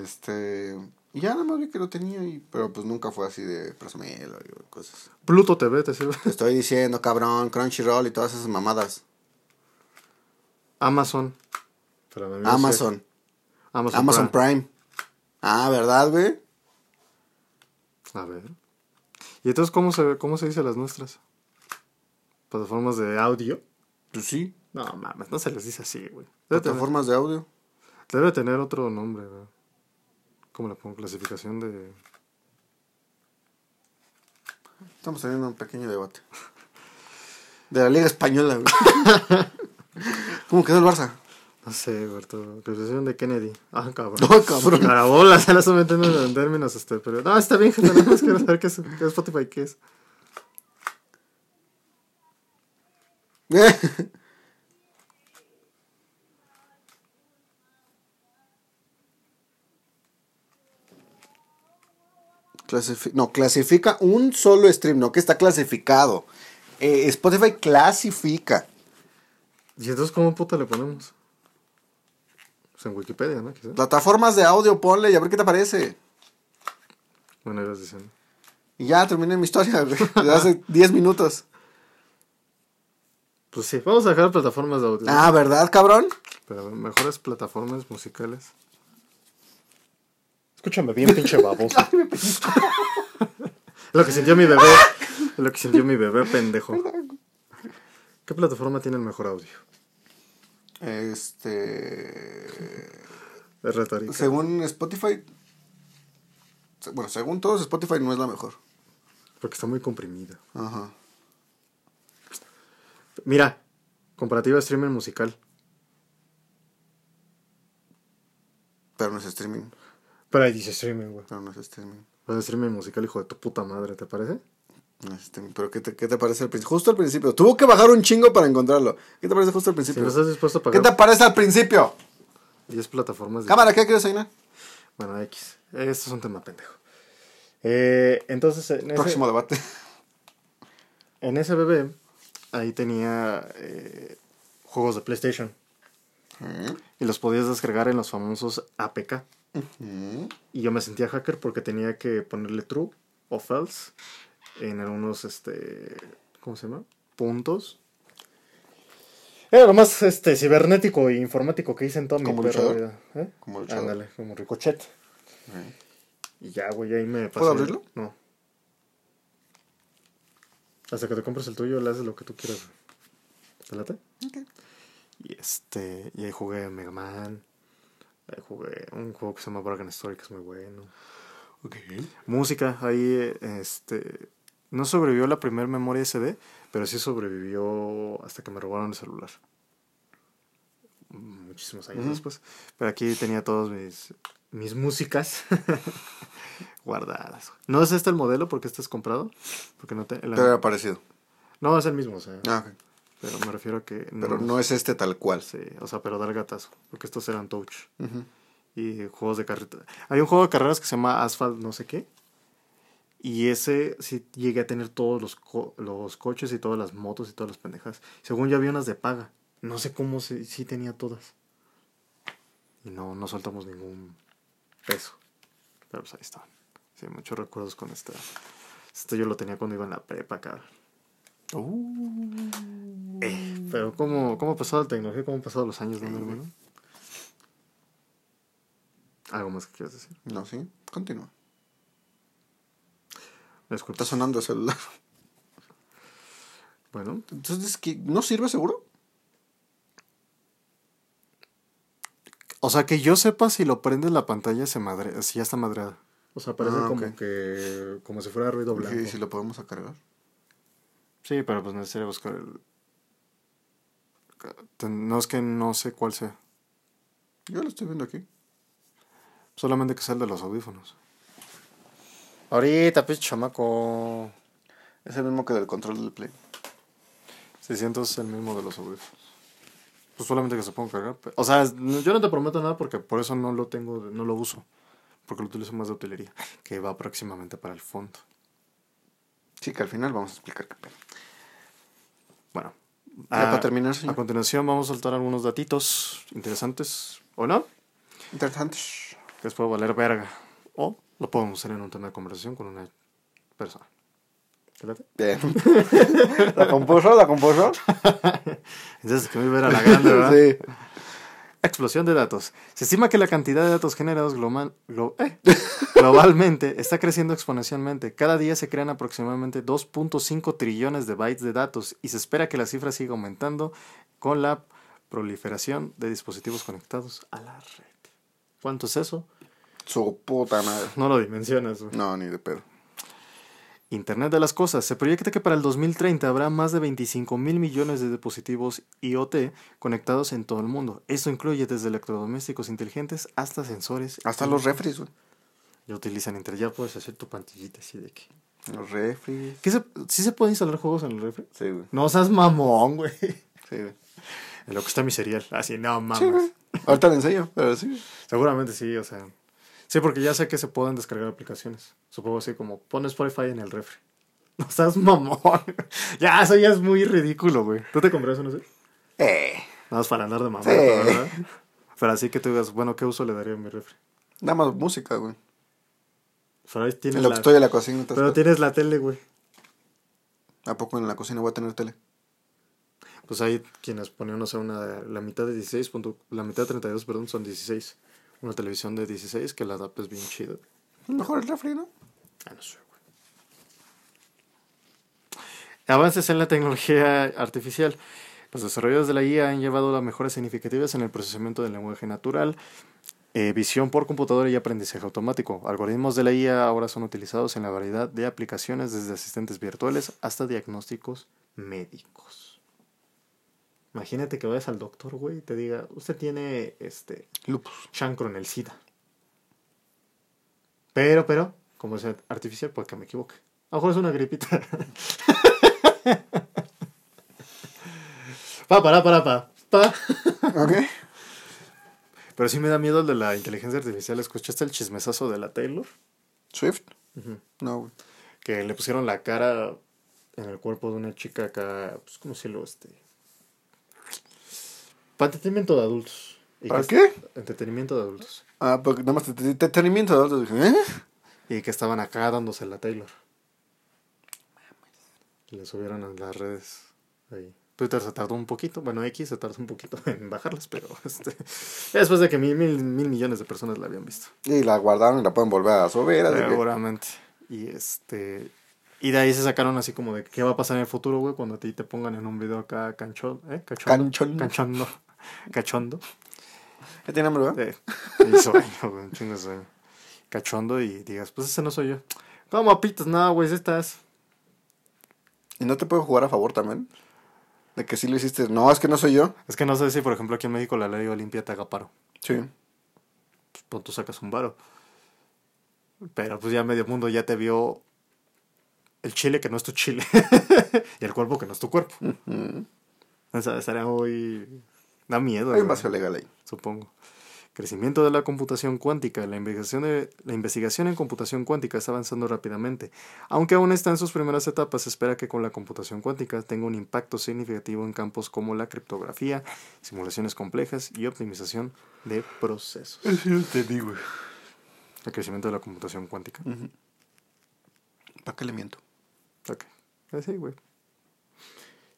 Este. Ya nada más vi que lo tenía, y, pero pues nunca fue así de presumirlo y cosas. Pluto TV, te sirve. Te estoy diciendo, cabrón, Crunchyroll y todas esas mamadas. Pero. Amazon. Amazon. Amazon Prime. Prime. Ah, ¿verdad, güey? A ver. ¿Y entonces cómo se, cómo se dice las nuestras? ¿Plataformas de audio? Pues sí. No, mames, no se les dice así, güey. Debe tener, Plataformas de audio. debe tener otro nombre, güey. ¿Cómo le pongo? Clasificación de... Estamos teniendo un pequeño debate. De la Liga Española, güey. ¿Cómo quedó el Barça? No sé, Berto. Clasificación de Kennedy. Ah, cabrón. No, cabrón. Carabola, se la estoy metiendo en términos, este, pero... No, está bien, gente, nada más quiero saber qué es, qué es Spotify, qué es. Clasifi- no, clasifica un solo stream, no que está clasificado. Eh, Spotify clasifica. ¿Y entonces cómo puta le ponemos? Pues en Wikipedia, ¿no? Quizá. Plataformas de audio, ponle y a ver qué te parece. Bueno, ibas diciendo. Y ya terminé mi historia, güey. Desde hace 10 minutos. Pues sí, vamos a dejar plataformas de audio. Ah, ¿verdad, cabrón? Pero mejores plataformas musicales. Escúchame bien, pinche baboso. es lo que sintió mi bebé. Es lo que sintió mi bebé, pendejo. ¿Qué plataforma tiene el mejor audio? Este. Es retórica. Según Spotify. Bueno, según todos, Spotify no es la mejor. Porque está muy comprimida. Ajá. Mira, comparativa streaming musical. Pero no es streaming. Pero ahí dice streaming, güey. Pero no es streaming. Pues streaming musical, hijo de tu puta madre, ¿te parece? No es streaming. Pero ¿qué te, qué te parece al principio? Justo al principio. Tuvo que bajar un chingo para encontrarlo. ¿Qué te parece justo al Si principio? no estás dispuesto a ¿Qué te parece al principio? 10 plataformas de Cámara, ¿qué quieres, Aina? Bueno, X. Esto es un tema pendejo. Eh, entonces, en ese, Próximo debate. en ese bebé, ahí tenía eh, juegos de PlayStation. Y los podías descargar en los famosos APK. Y yo me sentía hacker porque tenía que ponerle true o false en algunos, este, ¿cómo se llama? Puntos. Era lo más este, cibernético e informático que hice en toda mi ¿Como perra. ¿Eh? Como luchador. Ándale, como Ricochet. Y ya, güey, ahí me pasé. ¿Puedo abrirlo? No. Hasta que te compres el tuyo, le haces lo que tú quieras. güey. ¿Te late? Ok. Y este, y ahí jugué Mega Man. Ahí jugué un juego que se llama Bargain Story, que es muy bueno. Ok. Música, ahí, este, no sobrevivió la primer memoria SD, pero sí sobrevivió hasta que me robaron el celular. Muchísimos años después. Pero aquí tenía todas mis, mis músicas guardadas. No es este el modelo porque este es comprado. Porque no te, el- Pero era parecido. no, es el mismo, o sea, Ah, ok. pero me refiero a que... Pero no es este tal cual. Sí, o sea, pero da el gatazo, porque estos eran touch. Y juegos de carrera. Hay un juego de carreras que se llama Asphalt no sé qué. Y ese sí llegué a tener todos los, co- los coches y todas las motos y todas las pendejas. Según yo había unas de paga. No sé cómo sí tenía todas. Y no, no soltamos ningún peso. Pero pues ahí estaban. Sí, muchos recuerdos con esta. Este yo lo tenía cuando iba en la prepa, cabrón. Uh. Eh, pero ¿cómo, cómo ha pasado la tecnología? ¿Cómo han pasado los años, no, mi hermano? ¿Algo más que quieras decir? No, sí. Continúa. Disculpa. Está sonando el celular. Bueno, Entonces, ¿qué? ¿no sirve seguro? o sea, que yo sepa si lo prendes la pantalla se madre, si ya está madreada. O sea, parece Ah, como que como si fuera ruido blanco. si lo podemos cargar. Sí, pero pues necesitaría buscar el no es que no sé cuál sea. Yo lo estoy viendo aquí. Solamente que sea el de los audífonos. Ahorita, pues, chamaco. Es el mismo que del control del Play. 600 es el mismo de los audífonos. Pues solamente que se ponga a cargar. O sea, yo no te prometo nada porque por eso no lo tengo, no lo uso. Porque lo utilizo más de utilería. Que va próximamente para el fondo. Sí, que al final vamos a explicar qué pedo. Bueno. Ya a- para terminar, A señor. continuación vamos a soltar algunos datitos interesantes. ¿O no? Interesante. Que les puede valer verga. O lo podemos hacer en un tema de conversación con una persona. Bien. ¿La compuso? ¿La compuso? Entonces, que me iba a ir a la grande, ¿verdad? sí. Explosión de datos. Se estima que la cantidad de datos generados global- glo- eh, globalmente está creciendo exponencialmente. Cada día se crean aproximadamente 2.5 trillones de bytes de datos y se espera que la cifra siga aumentando con la proliferación de dispositivos conectados a la red. ¿Cuánto es eso? Su puta madre. No lo dimensionas. güey. No, ni de pedo. Internet de las Cosas. Se proyecta que para el 2030 habrá más de 25 mil millones de dispositivos IoT conectados en todo el mundo. Esto incluye desde electrodomésticos inteligentes hasta sensores. Hasta los refris, güey. Ya utilizan Internet. Ya puedes hacer tu pantallita así de que... Los refris. ¿Qué se... ¿Sí se pueden instalar juegos en el refri? Sí, güey. No seas mamón, güey. Sí, güey. En lo que está mi cereal. Así, no mames. Sí. Ahorita le enseño, pero sí. Seguramente sí, o sea... Sí, porque ya sé que se pueden descargar aplicaciones. Supongo así como pones Spotify en el refri. No seas mamón. ya, eso ya es muy ridículo, güey. ¿Tú te compras eso, no sé? Eh. Nada más para andar de. ¿verdad? Pero así que tú digas, bueno, ¿qué uso le daría a mi refri? Nada más música, güey. Pero ahí En tienes lo que la... estoy en la cocina. ¿estás Pero tienes la tele, güey. ¿A poco en la cocina voy a tener tele? Pues hay quienes ponen, no sé, una, la mitad de 16, punto- la mitad de 32, perdón, son 16. Una televisión de 16 que la adapta es bien chida. Mejor el refri, ¿no? Ah, no sé, güey. Avances en la tecnología artificial. Los desarrolladores de la IA han llevado a mejoras significativas en el procesamiento del lenguaje natural, eh, visión por computadora y aprendizaje automático. Algoritmos de la IA ahora son utilizados en la variedad de aplicaciones desde asistentes virtuales hasta diagnósticos médicos. Imagínate que vayas al doctor, güey, y te diga, usted tiene este Lupus. chancro en el SIDA. Pero, pero, como es artificial, puede que me equivoque. A lo mejor es una gripita. pa, para, para, pa, pa. ¿Ok? Pero sí me da miedo el de la inteligencia artificial. ¿Escuchaste el chismesazo de la Taylor? ¿Swift? No, güey. Que le pusieron la cara en el cuerpo de una chica acá, pues, ¿cómo decirlo? Este... Para entretenimiento de adultos. Y ¿Para que- qué? Entretenimiento de adultos. Ah, porque nada más te- te- entretenimiento de adultos. ¿eh? Y que estaban acá dándose la Taylor. Y le subieron a las redes. Ahí. Twitter se tardó un poquito. Bueno, X se tardó un poquito en bajarlas, pero este, después de que mil, mil, mil millones de personas la habían visto. Y la guardaron y la pueden volver a subir. que- Seguramente. Y este. Y de ahí se sacaron así como de qué va a pasar en el futuro, güey, cuando a ti te pongan en un video acá canchón, ¿eh? Cachondo. Canchón. Cachondo. Cachondo. ¿Ya tiene hambre, verdad? Eh, y sueño, güey, un chingo de sueño. Cachondo y digas, pues ese no soy yo. ¿Cómo pitas? No, güey, sí estás. ¿Y no te puedo jugar a favor también? De que sí lo hiciste. No, es que no soy yo. Es que no sé si, por ejemplo, aquí en México la ley Olimpia te haga paro. Sí. Pues pronto sacas un varo. Pero pues ya medio mundo ya te vio el chile que no es tu chile. y el cuerpo que no es tu cuerpo. O sea, estaría muy... Da miedo. Hay un vacío legal ahí. Supongo. Crecimiento de la computación cuántica. La investigación, de, la investigación en computación cuántica está avanzando rápidamente. Aunque aún está en sus primeras etapas, se espera que con la computación cuántica tenga un impacto significativo en campos como la criptografía, simulaciones complejas y optimización de procesos. Sí, te digo. El crecimiento de la computación cuántica. ¿Para qué le miento? Ok. Eh, Sí, güey.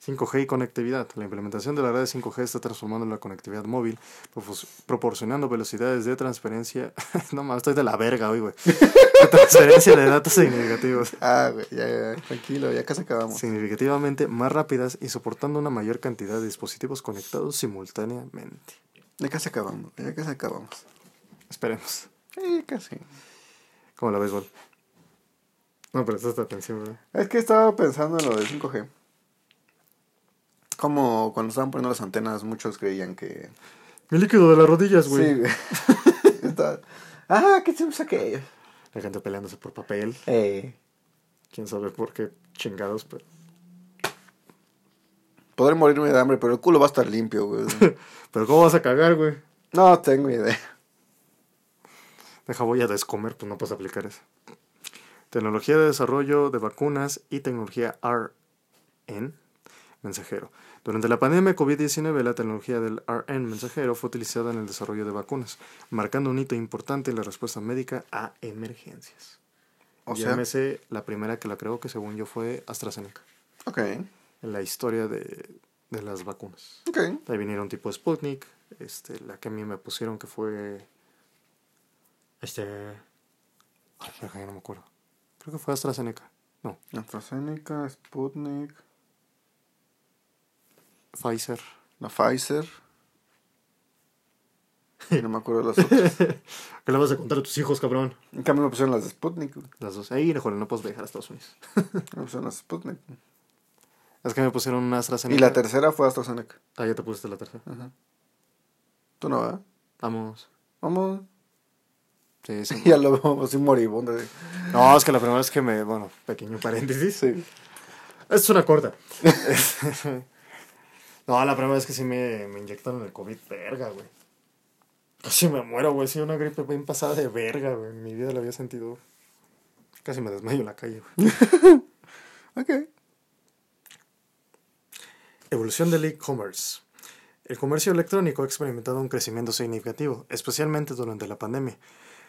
5G y conectividad. La implementación de la red 5G está transformando la conectividad móvil, proporcionando velocidades de transferencia. no mames, estoy de la verga hoy, güey. De transferencia de datos significativos. Ah, güey, ya, ya, tranquilo, ya casi acabamos. Significativamente más rápidas y soportando una mayor cantidad de dispositivos conectados simultáneamente. Ya casi acabamos, ya casi acabamos. Esperemos. Sí, casi. Como la béisbol. No prestaste atención, ¿verdad? Es que estaba pensando en lo del 5G. Como cuando estaban poniendo las antenas, muchos creían que... Mi líquido de las rodillas, güey. Sí, güey. Ah, ¿qué se aquello? Hay gente peleándose por papel. Eh. Quién sabe por qué chingados, pero. Podré morirme de hambre, pero el culo va a estar limpio, güey. Pero ¿cómo vas a cagar, güey? no tengo idea. Deja, voy a descomer, pues no puedes aplicar eso. Tecnología de desarrollo de vacunas y tecnología RN mensajero. Durante la pandemia de COVID-19, la tecnología del RN mensajero fue utilizada en el desarrollo de vacunas, marcando un hito importante en la respuesta médica a emergencias. O O sea, Llámese la primera que la creó, que según yo fue AstraZeneca, ok, en la historia de, de las vacunas. ok. Ahí vinieron tipo Sputnik, este, la que a mí me pusieron que fue... Este... Ya no me acuerdo. Creo que fue AstraZeneca. No, AstraZeneca, Sputnik, Pfizer. la Pfizer. Y no me acuerdo de las otras. ¿Qué le vas a contar a tus hijos, cabrón? En cambio me pusieron las de Sputnik. Las dos. Ahí, joder, no puedes viajar a Estados Unidos. Me pusieron las de Sputnik. Es que me pusieron una AstraZeneca. Y la tercera fue AstraZeneca. Ah, ya te pusiste la tercera. Ajá. ¿Tú no, verdad? Vamos. Vamos. Sí, sí. Ya lo vemos así moribundo. No, es que la primera vez que me... Bueno, pequeño paréntesis. Sí. Es una corta. No, la primera vez que sí me, me inyectaron el COVID, verga, güey. Casi me muero, güey. Sí, una gripe bien pasada de verga, güey. En mi vida la había sentido. Casi me desmayo en la calle, güey. Ok. Evolución del e-commerce. El comercio electrónico ha experimentado un crecimiento significativo, especialmente durante la pandemia.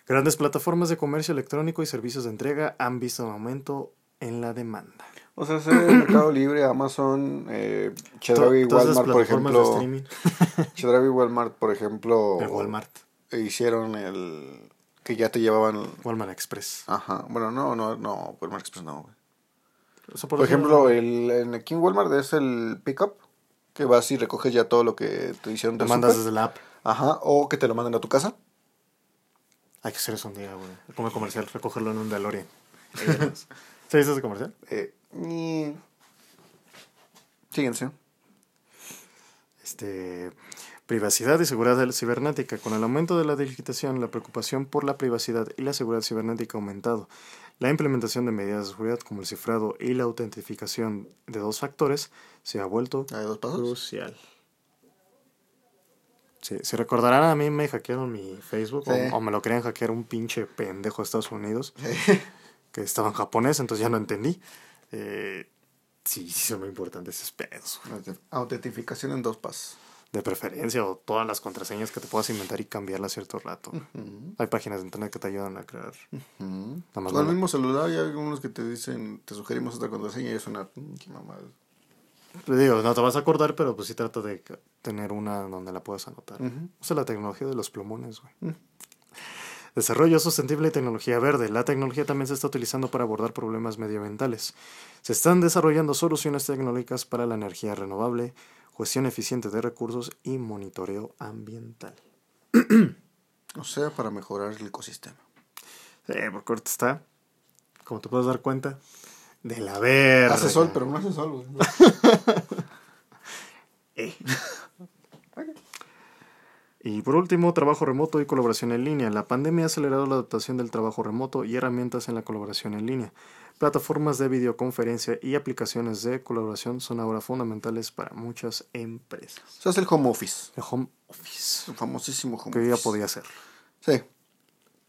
Grandes plataformas de comercio electrónico y servicios de entrega han visto un aumento en la demanda. O sea, ese Mercado Libre, Amazon, eh, y Walmart, por ejemplo. Chedraui y Walmart, por ejemplo. El Walmart. Hicieron el. Que ya te llevaban. Walmart Express. Ajá. Bueno, no, no, no. Walmart Express no, güey. O sea, Por, ejemplo, el, en aquí en Walmart es el pickup. Que vas y recoges ya todo lo que te hicieron te mandas súper. desde la app. Ajá. O que te lo manden a tu casa. Hay que hacer eso un día, güey. Como comercial, recogerlo en un DeLorean. ¿Sí dices ese comercial? Eh, y... Síguense. Este, privacidad y seguridad cibernética. Con el aumento de la digitación, la preocupación por la privacidad y la seguridad cibernética ha aumentado. La implementación de medidas de seguridad como el cifrado y la autentificación de dos factores se ha vuelto Hay dos pasos. crucial. Sí, si recordarán, a mí me hackearon mi Facebook o- Sí. o, me lo querían hackear un pinche pendejo de Estados Unidos que estaba en japonés, entonces ya no entendí. Eh, sí, sí son muy importantes esos pedos. Autentificación en dos pasos. De preferencia o todas las contraseñas que te puedas inventar y cambiarlas cierto rato. Ujú. Hay páginas de internet que te ayudan a crear. Ujú. Nada más Con el no- mismo celular hay algunos que te dicen, te sugerimos otra contraseña y es una pinche mamada. Te digo, no te vas a acordar, pero pues sí trata de tener una donde la puedas anotar. Ujú. Usa la tecnología de los plumones, güey. Desarrollo sostenible y tecnología verde. La tecnología también se está utilizando para abordar problemas medioambientales. Se están desarrollando soluciones tecnológicas para la energía renovable, gestión eficiente de recursos y monitoreo ambiental. O sea, para mejorar el ecosistema. Sí, porque ahorita está, como te puedes dar cuenta, de la verga. Hace sol, pero no hace sol, güey. Y por último, trabajo remoto y colaboración en línea. La pandemia ha acelerado la adaptación del trabajo remoto y herramientas en la colaboración en línea. Plataformas de videoconferencia y aplicaciones de colaboración son ahora fundamentales para muchas empresas. O sea, es el home office. El home office, El famosísimo home que ya office. podía ser. Sí.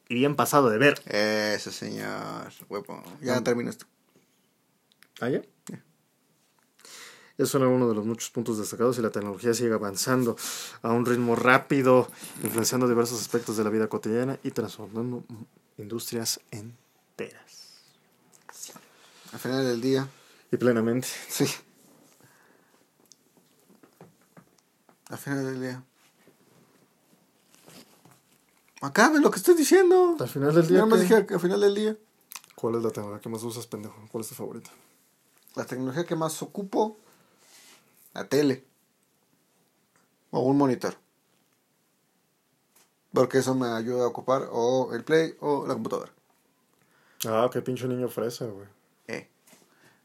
Y bien pasado de ver. Ese señor. Huevo. Ya termina esto. ¿Ah, ya? Esos son algunos de los muchos puntos destacados y la tecnología sigue avanzando a un ritmo rápido, influenciando diversos aspectos de la vida cotidiana y transformando industrias enteras. Al final del día. Y plenamente. Sí. Al final del día. Acabe lo que estoy diciendo. Al final del día, más ¿qué? dije al final del día. ¿Cuál es la tecnología que más usas, pendejo? ¿Cuál es tu favorita? La tecnología que más ocupo. La tele. O un monitor. Porque eso me ayuda a ocupar o el play o la computadora. Ah, qué pinche niño fresa, güey. Eh.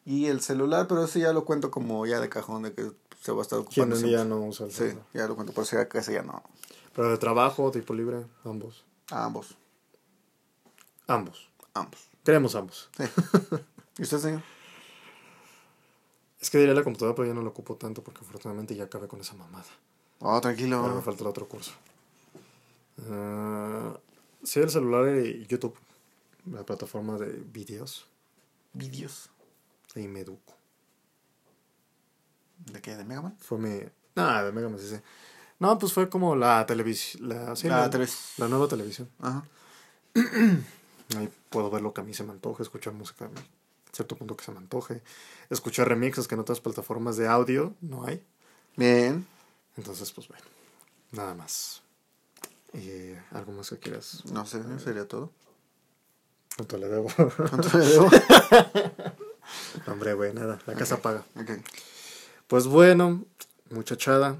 Y el celular, pero ese ya lo cuento como ya de cajón de que se va a estar ¿Quién ocupando. siempre. no usa el Sí, celular? ya lo cuento, por si acaso ya no. Pero de trabajo, tipo libre, ambos. A ambos. Ambos. Ambos. Queremos ambos. ¿Y usted, señor? Es que diría la computadora, pero ya no lo ocupo tanto porque afortunadamente ya acabé con esa mamada. Oh, tranquilo. Ahora me falta el otro curso. Ah, sí, el celular y YouTube. La plataforma de videos. Vídeos. Ahí me educo. ¿De qué? ¿De Mega Man? Fue mi. Nada, de Mega Man, sí, sí. No, pues fue como la televisión. La, sí, La la, la nueva televisión. Ajá. Ahí puedo ver lo que a mí se me antoje, escuchar música cierto punto que se me antoje, escuchar remixes que en otras plataformas de audio no hay. Bien. Entonces, pues bueno, nada más. Eh, ¿Algo más que quieras? No sé, sería todo. ¿Cuánto le debo? ¿Cuánto le debo? Hombre, güey, nada, la casa paga. ok. Pues bueno, muchachada.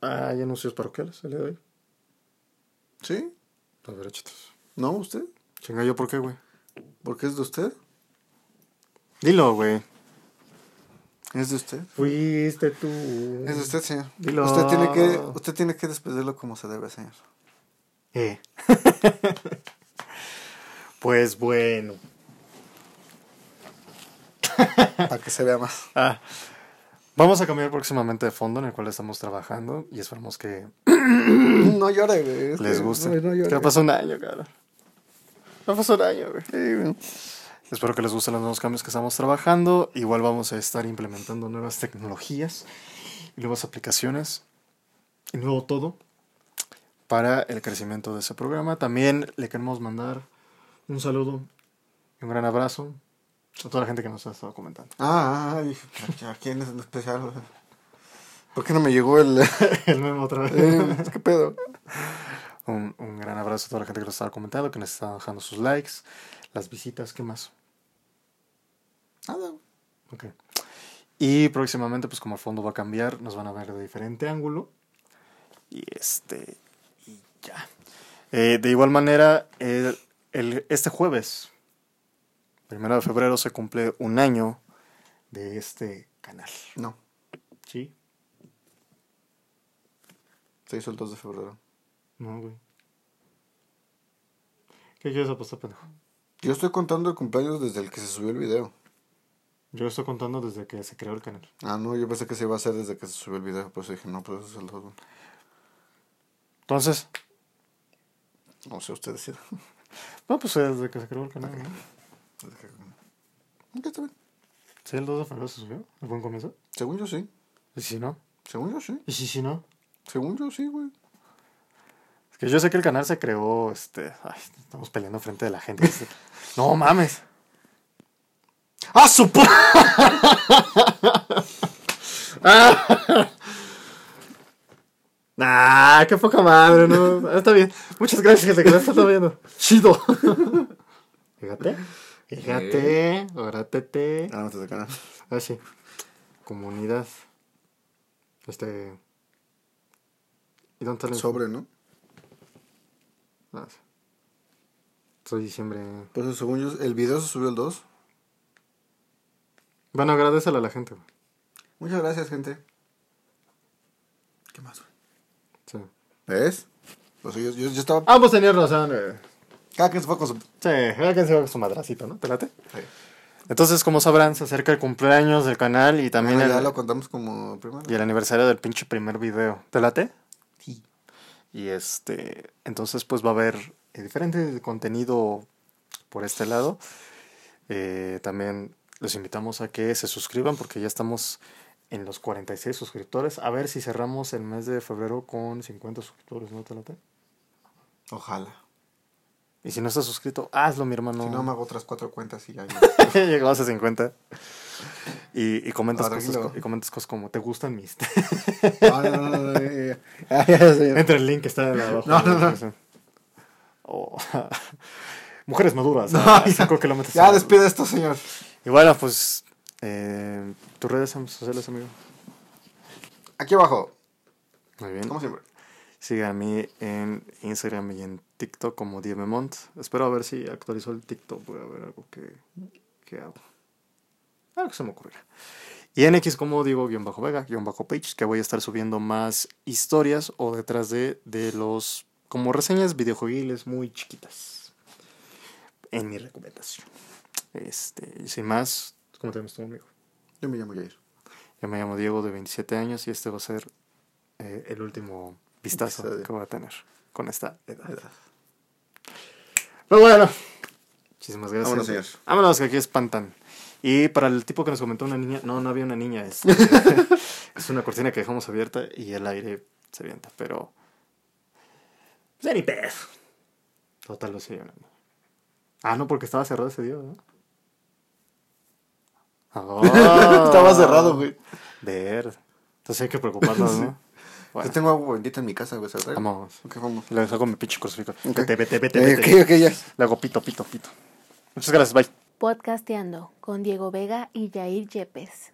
Ah, hay anuncios parroquiales el día de hoy. ¿Sí? A ver, échatos. ¿No? ¿Usted? Chinga, ¿yo por qué, güey? ¿Por qué es de usted? Dilo, güey. ¿Es de usted? Fuiste tú. Es de usted, señor. Dilo. Usted tiene que, usted tiene que despedirlo como se debe, señor. Eh. pues bueno. Para que se vea más. Ah, vamos a cambiar próximamente de fondo en el cual estamos trabajando y esperamos que No llore, güey. Es les guste. No, no llore. que pasó un año, cara. No pasó un año, güey. Sí, güey. Espero que les gusten los nuevos cambios que estamos trabajando. Igual vamos a estar implementando nuevas tecnologías y nuevas aplicaciones y nuevo todo para el crecimiento de ese programa. También le queremos mandar un saludo y un gran abrazo a toda la gente que nos ha estado comentando. Ah, ¿a quién es en especial? ¿Por qué no me llegó el... el memo otra vez. eh, ¿Qué pedo? Un, un gran abrazo a toda la gente que nos está comentando, que nos está dejando sus likes, las visitas, ¿qué más? Nada. Ok. Y próximamente, pues como el fondo va a cambiar, nos van a ver de diferente ángulo. Y este. Y ya. Eh, de igual manera, el, el- este jueves, primero de febrero, se cumple un año de este canal. No, ¿Sí? se hizo el 2 de febrero. No, güey. ¿Qué quieres apostar, pendejo? Yo estoy contando el cumpleaños desde el que se subió el video. Yo estoy contando desde que se creó el canal. Ah, no, yo pensé que se iba a hacer desde que se subió el video. Pues dije, no, pues es el 2. Entonces, No sé, usted decida. no, pues desde que se creó el canal, ¿no? Ok, está bien. ¿Sí, el 2 de febrero se subió? ¿El buen comienzo? Según yo sí. ¿Y si no? Según yo sí. ¿Y si, si no? Según yo sí, güey. Es que yo sé que el canal se creó, este... Ay, estamos peleando frente de la gente. no mames. ¡Ah, su pu- Ah, qué poca madre, ¿no? Está bien. Muchas gracias, gente, que nos está viendo. Chido. Fíjate. Fíjate. Orátete. Ah, no te canal. Ah, sí. Comunidad. Este... ¿Y dónde está el Sobre, ¿no? Ah, sí. Soy diciembre. Pues según yo, el video se subió el 2. Bueno, agradecele a la gente. güey. Muchas gracias, gente. ¿Qué más, güey? Sí. ¿Ves? Pues yo, yo, yo estaba... Ambos tenían razón, güey. Cada quien se fue con su... Sí, cada quien se va con su madracito, ¿no? ¿Te late? Sí. Entonces, como sabrán, se acerca el cumpleaños del canal y también Bueno, el, ya lo contamos como primero. y el aniversario del pinche primer video. ¿Te late? Sí. Y este, entonces pues va a haber diferente contenido por este lado. Eh, también los invitamos a que se suscriban porque ya estamos en los 46 suscriptores. A ver si cerramos el mes de febrero con 50 suscriptores, ¿no te late? Ojalá. Y si no estás suscrito, hazlo, mi hermano. Si no, me hago otras cuatro cuentas y ya. Llegamos a 50. Y, y comentas, Ah, cosas, y comentas cosas como, ¿te gustan mis? No, no, no, no, ya, ya, señor. Entra el link que está de abajo. No, no, no. O- Mujeres maduras. No, a ya. 5 kilómetros. Ya despide esto, señor. Y bueno, pues, eh, tus redes sociales, amigo. Aquí abajo, Muy bien. como siempre. Mí en Instagram y en TikTok como Diememont. Espero a ver si actualizó el TikTok. Voy a ver algo que, que hago. Algo que se me ocurrirá. Y en X como digo, guion bajo Vega, guion bajo Page, que voy a estar subiendo más historias o detrás de, de los, como reseñas videojuegiles muy chiquitas. en mi recomendación. Este, y sin más, ¿cómo te llamas tú, amigo? Yo me llamo Jair. Yo me llamo Diego, de 27 años, y este va a ser eh, el último vistazo Episodio. que voy a tener con esta edad. Pero bueno, muchísimas gracias. Vámonos, señor. Vámonos, que aquí espantan. Y para el tipo que nos comentó una niña, no, no había una niña, es, es una cortina que dejamos abierta y el aire se avienta, pero... Pues ni pedo. Total, lo sé niña. Ah, no, porque estaba cerrado ese día, ¿no? Ah. Estaba cerrado, güey. Ver. Entonces hay que preocuparnos, ¿no? Yo Bueno, tengo agua bendita en mi casa, güey. ¿sabes? vamos. Ok, vamos. Le dejo mi pinche crucifijo. Ok. Vete, vete, vete, Eh, vete. ok, ok, ya. Le hago pito, pito, pito. Muchas gracias, bye. Podcasteando con Diego Vega y Jair Yepes.